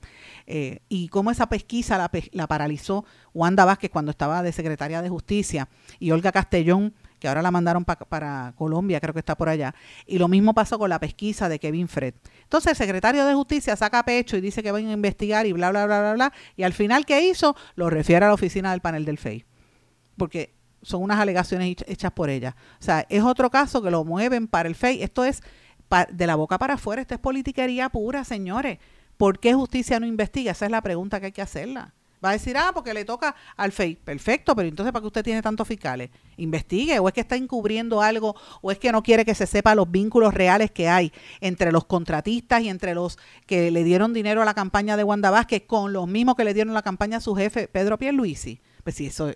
Eh, y cómo esa pesquisa la, paralizó Wanda Vázquez cuando estaba de secretaria de Justicia y Olga Castellón, que ahora la mandaron para Colombia, creo que está por allá. Y lo mismo pasó con la pesquisa de Kevin Fred. Entonces el secretario de Justicia saca pecho y dice que van a investigar y bla, bla, bla, bla, bla. Y al final, ¿qué hizo? Lo refiere a la oficina del panel del FEI. Porque son unas alegaciones hechas por ella. O sea, es otro caso que lo mueven para el FEI. Esto es de la boca para afuera, esto es politiquería pura, señores. ¿Por qué justicia no investiga? Esa es la pregunta que hay que hacerla. Va a decir, ah, porque le toca al FEI. Perfecto, pero entonces, ¿para qué usted tiene tantos fiscales? Investigue, o es que está encubriendo algo, o es que no quiere que se sepa los vínculos reales que hay entre los contratistas y entre los que le dieron dinero a la campaña de Wanda Vázquez con los mismos que le dieron la campaña a su jefe, Pedro Pierluisi. Pues si eso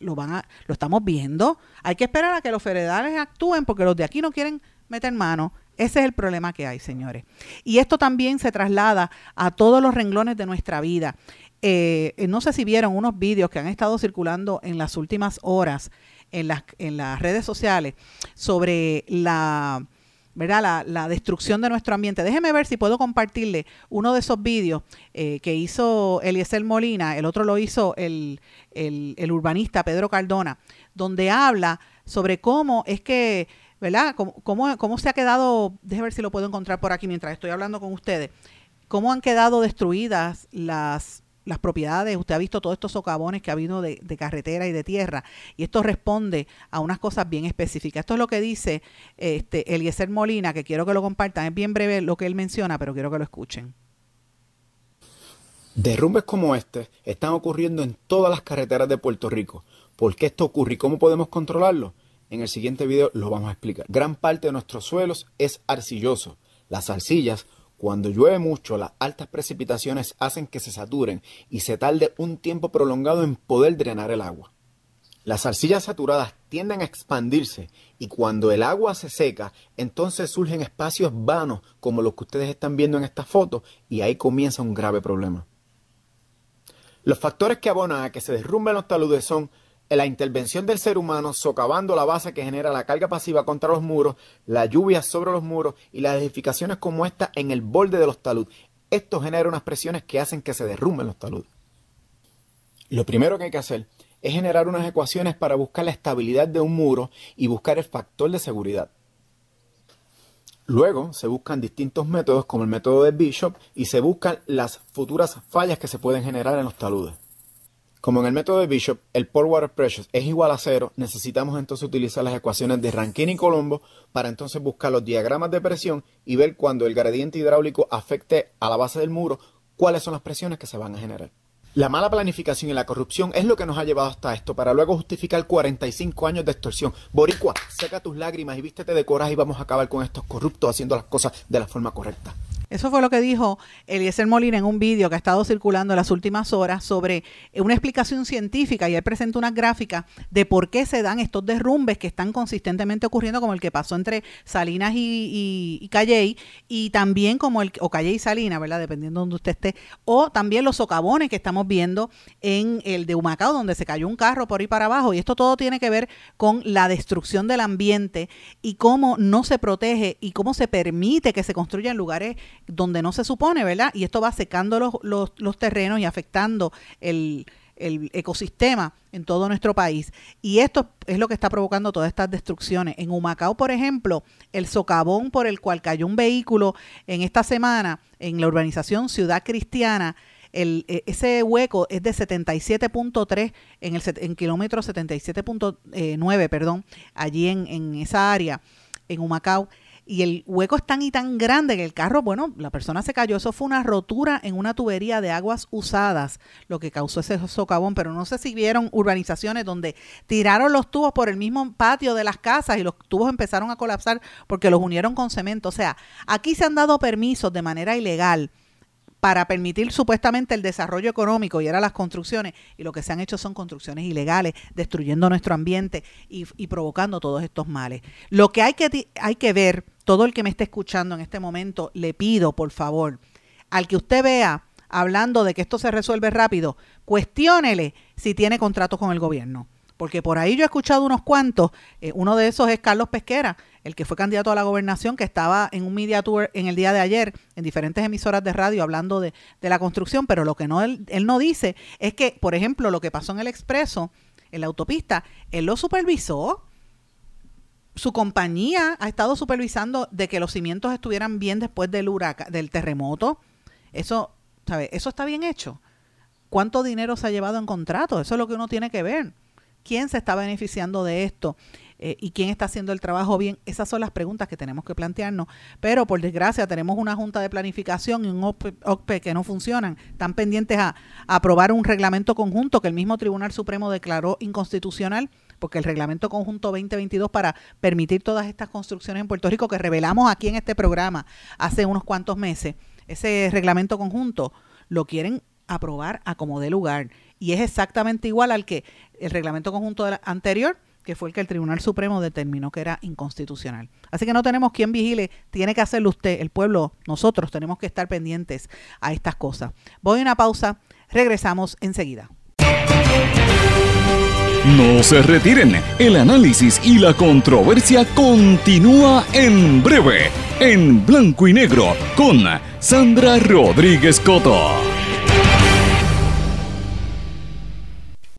lo van a, lo estamos viendo, hay que esperar a que los federales actúen porque los de aquí no quieren meter mano. Ese es el problema que hay, señores. Y esto también se traslada a todos los renglones de nuestra vida. Eh, eh, no sé si vieron unos vídeos que han estado circulando en las últimas horas en las, en las redes sociales sobre la, ¿verdad? La, destrucción de nuestro ambiente. Déjeme ver si puedo compartirle uno de esos vídeos eh, que hizo Eliezer Molina, el otro lo hizo el, el, urbanista Pedro Cardona, donde habla sobre cómo es que, ¿verdad? Cómo, cómo, cómo se ha quedado, déjeme ver si lo puedo encontrar por aquí mientras estoy hablando con ustedes, cómo han quedado destruidas las las propiedades, usted ha visto todos estos socavones que ha habido de, carretera y de tierra, y esto responde a unas cosas bien específicas. Esto es lo que dice este Eliezer Molina, que quiero que lo compartan, es bien breve lo que él menciona, pero quiero que lo escuchen. Derrumbes como este están ocurriendo en todas las carreteras de Puerto Rico. ¿Por qué esto ocurre y cómo podemos controlarlo? En el siguiente video lo vamos a explicar. Gran parte de nuestros suelos es arcilloso. Las arcillas cuando llueve mucho, las altas precipitaciones hacen que se saturen y se tarde un tiempo prolongado en poder drenar el agua. Las arcillas saturadas tienden a expandirse y cuando el agua se seca, entonces surgen espacios vanos como los que ustedes están viendo en esta foto y ahí comienza un grave problema. Los factores que abonan a que se derrumben los taludes son la intervención del ser humano socavando la base que genera la carga pasiva contra los muros, la lluvia sobre los muros y las edificaciones como esta en el borde de los taludes. Esto genera unas presiones que hacen que se derrumben los taludes. Lo primero que hay que hacer es generar unas ecuaciones para buscar la estabilidad de un muro y buscar el factor de seguridad. Luego se buscan distintos métodos como el método de Bishop y se buscan las futuras fallas que se pueden generar en los taludes. Como en el método de Bishop, el pore water pressure es igual a cero, necesitamos entonces utilizar las ecuaciones de Rankine y Colombo para entonces buscar los diagramas de presión y ver cuando el gradiente hidráulico afecte a la base del muro, cuáles son las presiones que se van a generar. La mala planificación y la corrupción es lo que nos ha llevado hasta esto, para luego justificar 45 años de extorsión. Boricua, seca tus lágrimas y vístete de coraje y vamos a acabar con estos corruptos haciendo las cosas de la forma correcta. Eso fue lo que dijo Eliezer Molina en un vídeo que ha estado circulando las últimas horas sobre una explicación científica. Y él presenta una gráfica de por qué se dan estos derrumbes que están consistentemente ocurriendo como el que pasó entre Salinas y, y, Calley y también como el, o Calley y Salinas, ¿verdad? Dependiendo de donde usted esté, o también los socavones que estamos viendo en el de Humacao donde se cayó un carro por ahí para abajo. Y esto todo tiene que ver con la destrucción del ambiente y cómo no se protege y cómo se permite que se construyan lugares donde no se supone, ¿verdad? Y esto va secando los, los, terrenos y afectando el, el ecosistema en todo nuestro país. Y esto es lo que está provocando todas estas destrucciones. En Humacao, por ejemplo, el socavón por el cual cayó un vehículo en esta semana en la urbanización Ciudad Cristiana, el, e, ese hueco es de 77.3 en el en kilómetro 77.9, perdón, allí en, en esa área, en Humacao y el hueco es tan y tan grande que el carro, bueno, la persona se cayó. Eso fue una rotura en una tubería de aguas usadas, lo que causó ese socavón. Pero no sé si vieron urbanizaciones donde tiraron los tubos por el mismo patio de las casas y los tubos empezaron a colapsar porque los unieron con cemento. O sea, aquí se han dado permisos de manera ilegal para permitir supuestamente el desarrollo económico y ahora las construcciones, y lo que se han hecho son construcciones ilegales, destruyendo nuestro ambiente y, provocando todos estos males. Lo que hay que, hay que ver, todo el que me esté escuchando en este momento, le pido por favor, al que usted vea hablando de que esto se resuelve rápido, cuestiónele si tiene contratos con el gobierno. Porque por ahí yo he escuchado unos cuantos, eh, uno de esos es Carlos Pesquera, el que fue candidato a la gobernación, que estaba en un media tour en el día de ayer en diferentes emisoras de radio hablando de, la construcción, pero lo que no él, no dice es que, por ejemplo, lo que pasó en el expreso, en la autopista, él lo supervisó. Su compañía ha estado supervisando de que los cimientos estuvieran bien después del huracán, del terremoto. Eso, ¿sabe? Eso está bien hecho. ¿Cuánto dinero se ha llevado en contrato? Eso es lo que uno tiene que ver quién se está beneficiando de esto. Eh, y quién está haciendo el trabajo bien. Esas son las preguntas que tenemos que plantearnos. Pero por desgracia tenemos una junta de planificación y un OCPE, que no funcionan. Están pendientes a, aprobar un reglamento conjunto que el mismo Tribunal Supremo declaró inconstitucional porque el reglamento conjunto 2022 para permitir todas estas construcciones en Puerto Rico que revelamos aquí en este programa hace unos cuantos meses, ese reglamento conjunto lo quieren aprobar a como de lugar y es exactamente igual al que el reglamento conjunto anterior que fue el que el Tribunal Supremo determinó que era inconstitucional. Así que no tenemos quien vigile, tiene que hacerlo usted, el pueblo, nosotros tenemos que estar pendientes a estas cosas. Voy a una pausa, regresamos enseguida. No se retiren, el análisis y la controversia continúa en breve, en blanco y negro, con Sandra Rodríguez Coto.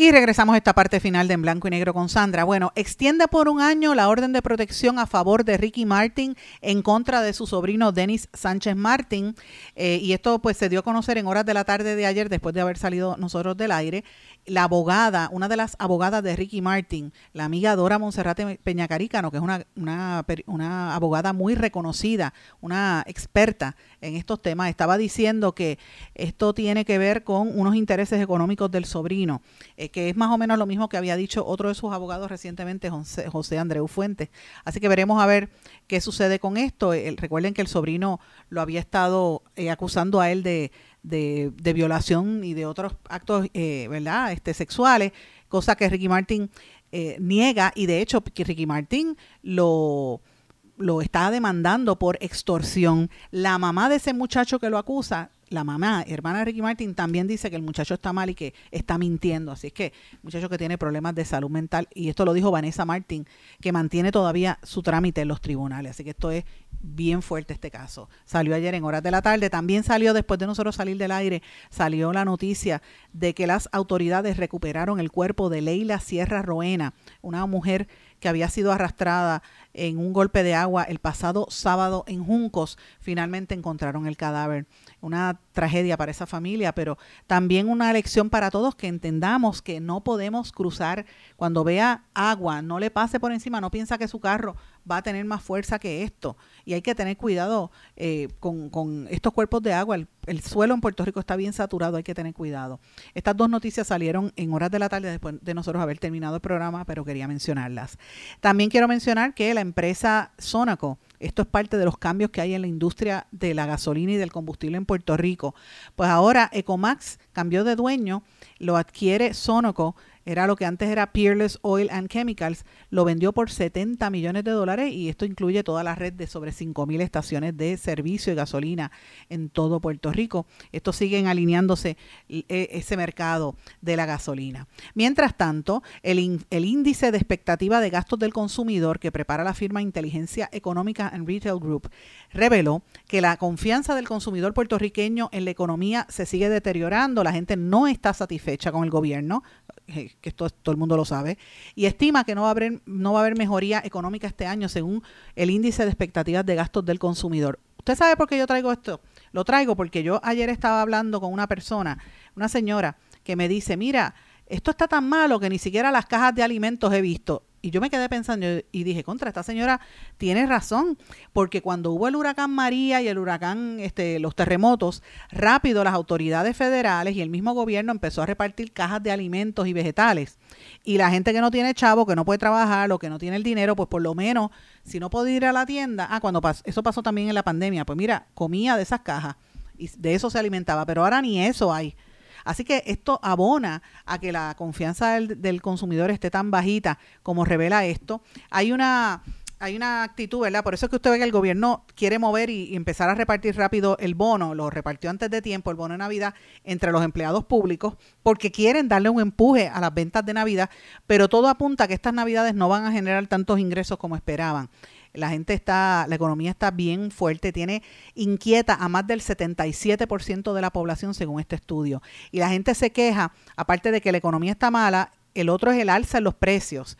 Y regresamos a esta parte final de En Blanco y Negro con Sandra. Bueno, extiende por un año la orden de protección a favor de Ricky Martin en contra de su sobrino Denis Sánchez Martin. Eh, y esto pues se dio a conocer en horas de la tarde de ayer, después de haber salido nosotros del aire. La abogada, una de las abogadas de Ricky Martin, la amiga Dora Monserrate Peñacaricano, que es una, una, una abogada muy reconocida, una experta en estos temas, estaba diciendo que esto tiene que ver con unos intereses económicos del sobrino, eh, que es más o menos lo mismo que había dicho otro de sus abogados recientemente, José, José Andreu Fuentes. Así que veremos a ver qué sucede con esto. Recuerden que el sobrino lo había estado eh, acusando a él de, de, de violación y de otros actos, eh, ¿verdad?, este, sexuales, cosa que Ricky Martin eh, niega y de hecho que Ricky Martin lo lo está demandando por extorsión. La mamá de ese muchacho que lo acusa, la mamá, hermana de Ricky Martin, también dice que el muchacho está mal y que está mintiendo. Así es que, muchacho que tiene problemas de salud mental, y esto lo dijo Vanessa Martin, que mantiene todavía su trámite en los tribunales. Así que esto es bien fuerte este caso. Salió ayer en horas de la tarde, también salió después de nosotros salir del aire, salió la noticia de que las autoridades recuperaron el cuerpo de Leila Sierra Roena, una mujer que había sido arrastrada en un golpe de agua el pasado sábado en Juncos. Finalmente encontraron el cadáver. Una tragedia para esa familia, pero también una lección para todos que entendamos que no podemos cruzar cuando vea agua, no le pase por encima, no piensa que su carro va a tener más fuerza que esto. Y hay que tener cuidado eh, con, con estos cuerpos de agua. El, el suelo en Puerto Rico está bien saturado, hay que tener cuidado. Estas dos noticias salieron en horas de la tarde después de nosotros haber terminado el programa, pero quería mencionarlas. También quiero mencionar que la empresa Sonaco, esto es parte de los cambios que hay en la industria de la gasolina y del combustible en Puerto Rico. Pues ahora Ecomax cambió de dueño, lo adquiere Sonoco, era lo que antes era Peerless Oil and Chemicals, lo vendió por 70 millones de dólares y esto incluye toda la red de sobre 5.000 estaciones de servicio y gasolina en todo Puerto Rico. Esto siguen alineándose e, ese mercado de la gasolina. Mientras tanto, el, el índice de expectativa de gastos del consumidor que prepara la firma Inteligencia Económica and Retail Group reveló que la confianza del consumidor puertorriqueño en la economía se sigue deteriorando, la gente no está satisfecha con el gobierno, eh, que esto todo el mundo lo sabe, y estima que no va, a haber, no va a haber mejoría económica este año según el índice de expectativas de gastos del consumidor. ¿Usted sabe por qué yo traigo esto? Lo traigo porque yo ayer estaba hablando con una persona, una señora, que me dice, mira, esto está tan malo que ni siquiera las cajas de alimentos he visto. Y yo me quedé pensando y dije, contra, esta señora tiene razón, porque cuando hubo el huracán María y el huracán, este, los terremotos, rápido las autoridades federales y el mismo gobierno empezó a repartir cajas de alimentos y vegetales. Y la gente que no tiene chavo, que no puede trabajar o que no tiene el dinero, pues por lo menos, si no puede ir a la tienda, ah, cuando eso pasó también en la pandemia, pues mira, comía de esas cajas y de eso se alimentaba, pero ahora ni eso hay. Así que esto abona a que la confianza del, consumidor esté tan bajita como revela esto. Hay una hay una actitud, ¿verdad? Por eso es que usted ve que el gobierno quiere mover y, empezar a repartir rápido el bono, lo repartió antes de tiempo, el bono de Navidad, entre los empleados públicos, porque quieren darle un empuje a las ventas de Navidad, pero todo apunta a que estas Navidades no van a generar tantos ingresos como esperaban. La gente está, la economía está bien fuerte, tiene inquieta a más del 77% de la población según este estudio. Y la gente se queja, aparte de que la economía está mala, el otro es el alza en los precios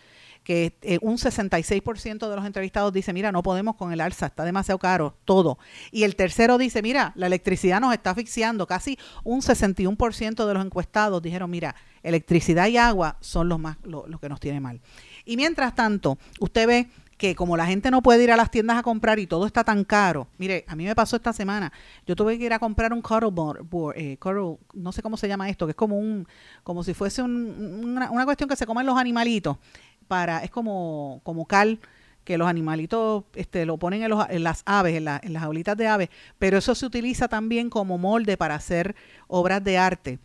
que eh, un 66% de los entrevistados dice, mira, no podemos con el alza, está demasiado caro, todo. Y el tercero dice, mira, la electricidad nos está asfixiando. Casi un 61% de los encuestados dijeron, mira, electricidad y agua son los más lo, lo que nos tiene mal. Y mientras tanto, usted ve que como la gente no puede ir a las tiendas a comprar y todo está tan caro, mire, a mí me pasó esta semana, yo tuve que ir a comprar un cuddle board, eh, no sé cómo se llama esto, que es como un, como si fuese una, cuestión que se comen los animalitos, para, es como, como cal, que los animalitos este, lo ponen en, en las aves, en, en las jaulitas de aves, pero eso se utiliza también como molde para hacer obras de arte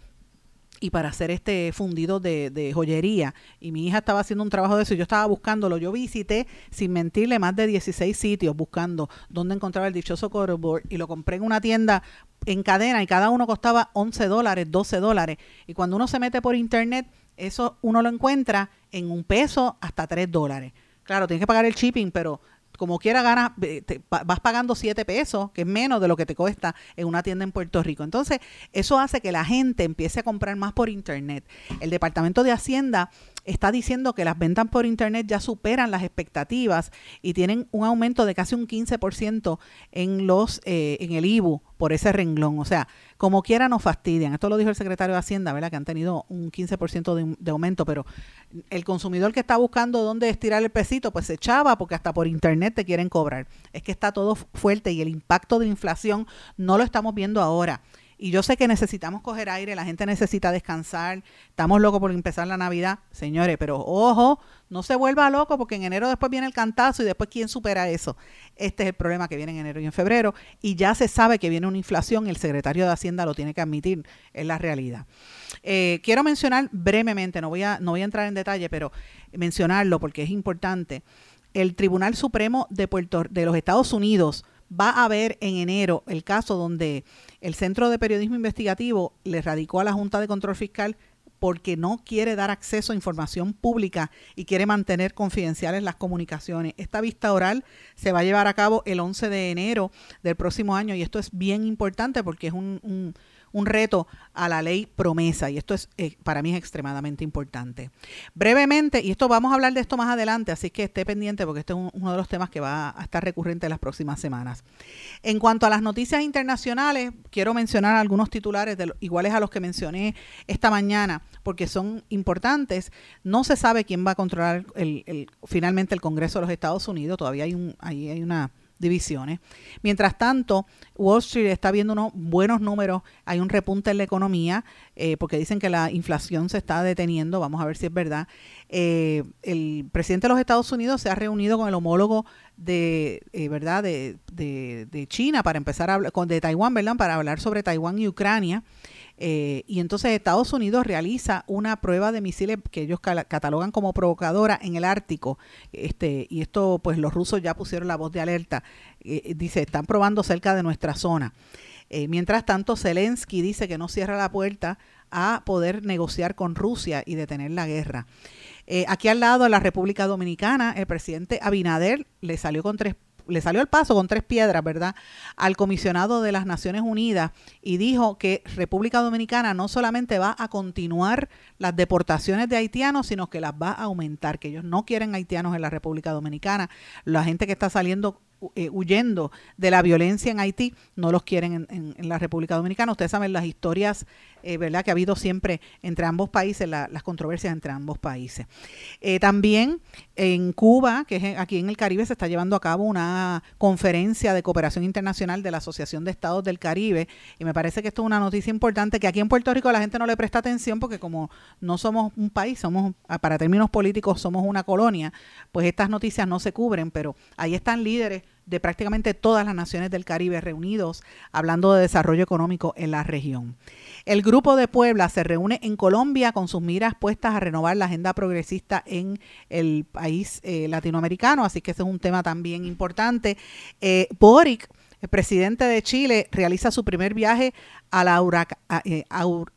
y para hacer este fundido de, joyería. Y mi hija estaba haciendo un trabajo de eso y yo estaba buscándolo. Yo visité, sin mentirle, más de 16 sitios buscando dónde encontraba el dichoso board y lo compré en una tienda en cadena y cada uno costaba 11 dólares, 12 dólares. Y cuando uno se mete por internet, eso uno lo encuentra en un peso hasta 3 dólares. Claro, tienes que pagar el shipping, pero como quiera ganas, vas pagando 7 pesos, que es menos de lo que te cuesta en una tienda en Puerto Rico. Entonces, eso hace que la gente empiece a comprar más por internet. El Departamento de Hacienda está diciendo que las ventas por internet ya superan las expectativas y tienen un aumento de casi un 15% en los eh, en el IBU por ese renglón. O sea, como quiera nos fastidian. Esto lo dijo el secretario de Hacienda, ¿verdad? Que han tenido un 15% de, de aumento, pero el consumidor que está buscando dónde estirar el pesito, pues se echaba porque hasta por internet te quieren cobrar. Es que está todo fuerte y el impacto de la inflación no lo estamos viendo ahora. Y yo sé que necesitamos coger aire, la gente necesita descansar, estamos locos por empezar la Navidad, señores, pero ojo, no se vuelva loco porque en enero después viene el cantazo y después quién supera eso. Este es el problema que viene en enero y en febrero y ya se sabe que viene una inflación, el secretario de Hacienda lo tiene que admitir, es la realidad. Eh, quiero mencionar brevemente, no voy, a, no voy a entrar en detalle, pero mencionarlo porque es importante. El Tribunal Supremo de, Puerto, de los Estados Unidos va a haber en enero el caso donde el Centro de Periodismo Investigativo le radicó a la Junta de Control Fiscal porque no quiere dar acceso a información pública y quiere mantener confidenciales las comunicaciones. Esta vista oral se va a llevar a cabo el 11 de enero del próximo año y esto es bien importante porque es un, un reto a la ley promesa y esto es eh, para mí es extremadamente importante. Brevemente, y esto vamos a hablar de esto más adelante, así que esté pendiente porque este es uno de los temas que va a estar recurrente en las próximas semanas. En cuanto a las noticias internacionales, quiero mencionar algunos titulares iguales a los que mencioné esta mañana porque son importantes. No se sabe quién va a controlar el, finalmente el Congreso de los Estados Unidos, todavía hay un hay una divisiones. Mientras tanto, Wall Street está viendo unos buenos números, hay un repunte en la economía, eh, porque dicen que la inflación se está deteniendo, vamos a ver si es verdad. Eh, el presidente de los Estados Unidos se ha reunido con el homólogo de, eh, ¿verdad? De, de, de China para empezar a hablar, con, de Taiwán, ¿verdad? Para hablar sobre Taiwán y Ucrania. Eh, y entonces Estados Unidos realiza una prueba de misiles que ellos catalogan como provocadora en el Ártico. Este, y esto, pues los rusos ya pusieron la voz de alerta. Eh, dice, están probando cerca de nuestra zona. Eh, mientras tanto, Zelensky dice que no cierra la puerta a poder negociar con Rusia y detener la guerra. Eh, aquí al lado, en la República Dominicana, el presidente Abinader le salió con tres le salió el paso con tres piedras, ¿verdad? Al comisionado de las Naciones Unidas y dijo que República Dominicana no solamente va a continuar las deportaciones de haitianos, sino que las va a aumentar, que ellos no quieren haitianos en la República Dominicana. La gente que está saliendo eh, huyendo de la violencia en Haití, no los quieren en, la República Dominicana. Ustedes saben las historias, eh, ¿verdad?, que ha habido siempre entre ambos países, la- las controversias entre ambos países. Eh, también en Cuba, que es aquí en el Caribe, se está llevando a cabo una conferencia de cooperación internacional de la Asociación de Estados del Caribe, y me parece que esto es una noticia importante que aquí en Puerto Rico la gente no le presta atención porque como no somos un país, somos, ah, para términos políticos, somos una colonia, pues estas noticias no se cubren, pero ahí están líderes de prácticamente todas las naciones del Caribe reunidos hablando de desarrollo económico en la región. El Grupo de Puebla se reúne en Colombia con sus miras puestas a renovar la agenda progresista en el país eh, latinoamericano, así que ese es un tema también importante. Eh, Boric, el presidente de Chile, realiza su primer viaje a la eh,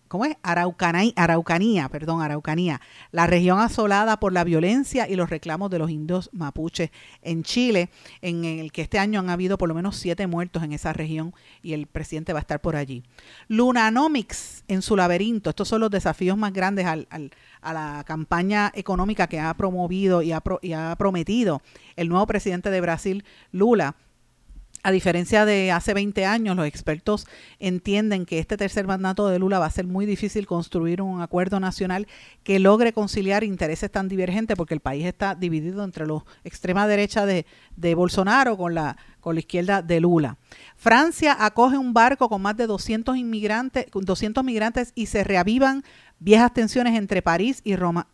¿cómo es? Araucanay- Araucanía, perdón, Araucanía, la región asolada por la violencia y los reclamos de los indios mapuches en Chile, en el que este año han habido por lo menos siete muertos en esa región y el presidente va a estar por allí. Lunanomics en su laberinto, estos son los desafíos más grandes al- al- a la campaña económica que ha promovido y ha, pro- y ha prometido el nuevo presidente de Brasil, Lula. A diferencia de hace 20 años, los expertos entienden que este tercer mandato de Lula va a ser muy difícil construir un acuerdo nacional que logre conciliar intereses tan divergentes porque el país está dividido entre los extrema derecha de, de Bolsonaro con la, con la izquierda de Lula. Francia acoge un barco con más de 200 inmigrantes, 200 migrantes y se reavivan viejas tensiones entre París y Roma.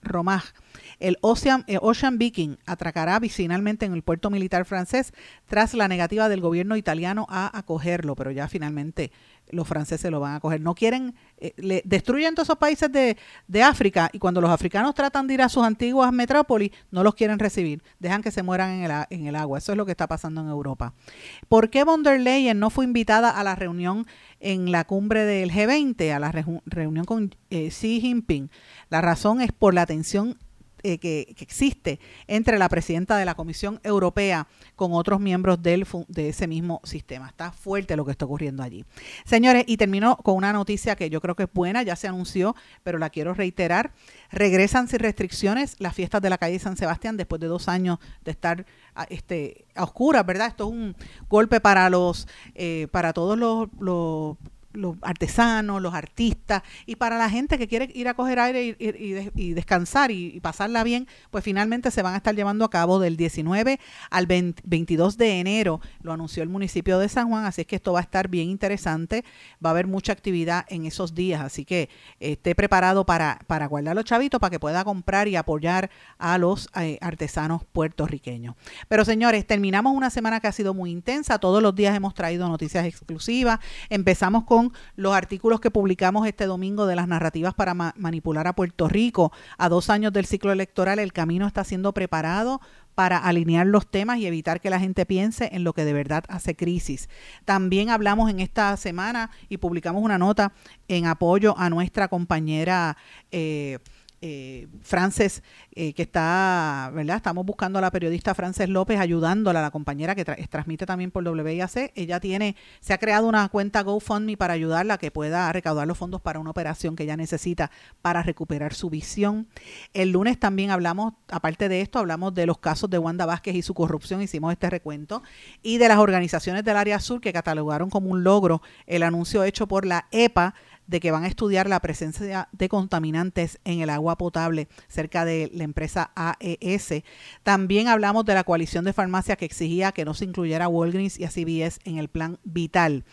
El Ocean, eh, Ocean Viking atracará vicinalmente en el puerto militar francés tras la negativa del gobierno italiano a acogerlo, pero ya finalmente los franceses lo van a acoger. No quieren, eh, le destruyen todos esos países de, África y cuando los africanos tratan de ir a sus antiguas metrópolis, no los quieren recibir, dejan que se mueran en el, agua. Eso es lo que está pasando en Europa. ¿Por qué von der Leyen no fue invitada a la reunión en la cumbre del G20, a la reunión con eh, Xi Jinping? La razón es por la tensión eh, que, existe entre la presidenta de la Comisión Europea con otros miembros del, de ese mismo sistema. Está fuerte lo que está ocurriendo allí. Señores, y termino con una noticia que yo creo que es buena, ya se anunció, pero la quiero reiterar. Regresan sin restricciones las fiestas de la calle San Sebastián después de dos años de estar a, este, a oscuras, ¿verdad? Esto es un golpe para los, eh, para todos los los artesanos, los artistas y para la gente que quiere ir a coger aire y, y- y des- y descansar y, pasarla bien, pues finalmente se van a estar llevando a cabo del 19 al 20 22 de enero, lo anunció el municipio de San Juan, así es que esto va a estar bien interesante, va a haber mucha actividad en esos días, así que esté preparado para, para guardar los chavitos para que pueda comprar y apoyar a los eh, artesanos puertorriqueños. Pero señores, terminamos una semana que ha sido muy intensa, todos los días hemos traído noticias exclusivas, empezamos con los artículos que publicamos este domingo de las narrativas para ma- manipular a Puerto Rico. A dos años del ciclo electoral, el camino está siendo preparado para alinear los temas y evitar que la gente piense en lo que de verdad hace crisis. También hablamos en esta semana y publicamos una nota en apoyo a nuestra compañera eh, eh, Frances, eh, que está, ¿verdad? Estamos buscando a la periodista Frances López, ayudándola, la compañera que tra- transmite también por WIAC. Ella tiene, se ha creado una cuenta GoFundMe para ayudarla que pueda recaudar los fondos para una operación que ella necesita para recuperar su visión. El lunes también hablamos, aparte de esto, hablamos de los casos de Wanda Vázquez y su corrupción, hicimos este recuento, y de las organizaciones del área sur que catalogaron como un logro el anuncio hecho por la EPA de que van a estudiar la presencia de contaminantes en el agua potable cerca de la empresa AES. También hablamos de la coalición de farmacias que exigía que no se incluyera Walgreens y a CVS en el plan vital.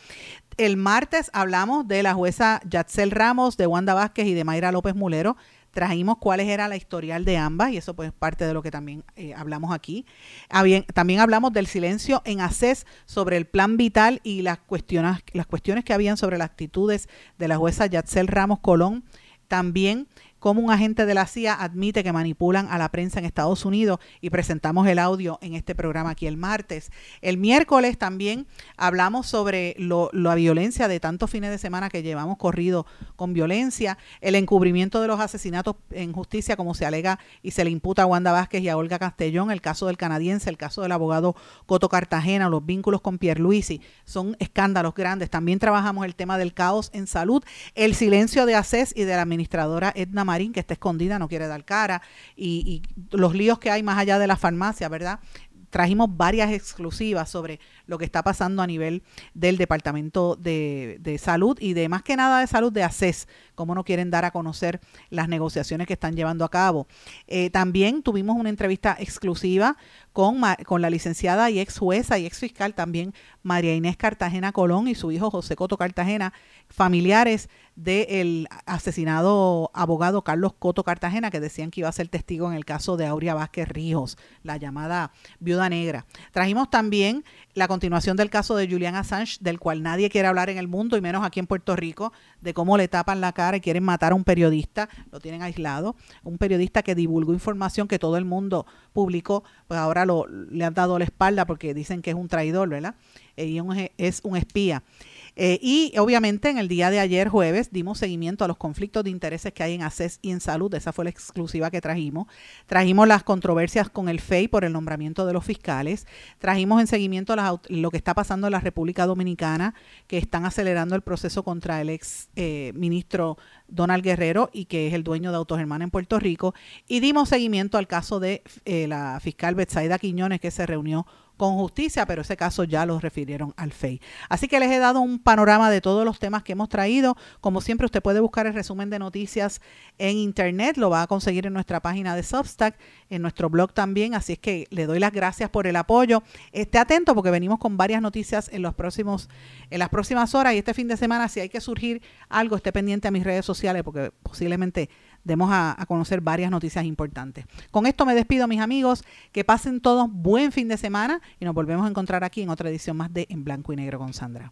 El martes hablamos de la jueza Yatzel Ramos, de Wanda Vázquez y de Mayra López Mulero. Trajimos cuáles era la historial de ambas y eso pues es parte de lo que también eh, hablamos aquí. Habien- También hablamos del silencio en ACES sobre el plan vital y las cuestiones, las cuestiones que habían sobre las actitudes de la jueza Yatzel Ramos Colón. También cómo un agente de la CIA admite que manipulan a la prensa en Estados Unidos y presentamos el audio en este programa aquí el martes. El miércoles también hablamos sobre lo- la violencia de tantos fines de semana que llevamos corrido con violencia, el encubrimiento de los asesinatos en justicia como se alega y se le imputa a Wanda Vázquez y a Olga Castellón, el caso del canadiense, el caso del abogado Coto Cartagena, los vínculos con Pierluisi, son escándalos grandes. También trabajamos el tema del caos en salud, el silencio de ACES y de la administradora Edna Marín, que está escondida, no quiere dar cara, y, y los líos que hay más allá de la farmacia, ¿verdad? Trajimos varias exclusivas sobre lo que está pasando a nivel del Departamento de, de Salud y de más que nada de salud de ACES, cómo no quieren dar a conocer las negociaciones que están llevando a cabo. Eh, también tuvimos una entrevista exclusiva con, con la licenciada y ex jueza y ex fiscal también María Inés Cartagena Colón y su hijo José Coto Cartagena, familiares del asesinado abogado Carlos Coto Cartagena, que decían que iba a ser testigo en el caso de Aurea Vázquez Ríos, la llamada viuda negra. Trajimos también la continuación del caso de Julian Assange, del cual nadie quiere hablar en el mundo y menos aquí en Puerto Rico, de cómo le tapan la cara y quieren matar a un periodista, lo tienen aislado, un periodista que divulgó información que todo el mundo publicó, pues ahora lo, le han dado la espalda porque dicen que es un traidor, ¿verdad? Eh, y un- es un espía. Eh, y obviamente en el día de ayer, jueves, dimos seguimiento a los conflictos de intereses que hay en ACES y en salud. Esa fue la exclusiva que trajimos. Trajimos las controversias con el FEI por el nombramiento de los fiscales. Trajimos en seguimiento lo que está pasando en la República Dominicana, que están acelerando el proceso contra el ex eh, ministro Donald Guerrero y que es el dueño de Autogermana en Puerto Rico. Y dimos seguimiento al caso de eh, la fiscal Betsaida Quiñones, que se reunió con justicia, pero ese caso ya lo refirieron al FEI. Así que les he dado un panorama de todos los temas que hemos traído. Como siempre, usted puede buscar el resumen de noticias en internet, lo va a conseguir en nuestra página de Substack, en nuestro blog también, así es que le doy las gracias por el apoyo. Esté atento porque venimos con varias noticias en los próximos en las próximas horas y este fin de semana si hay que surgir algo, esté pendiente a mis redes sociales porque posiblemente demos a, a conocer varias noticias importantes. Con esto me despido, mis amigos. Que pasen todos buen fin de semana y nos volvemos a encontrar aquí en otra edición más de En Blanco y Negro con Sandra.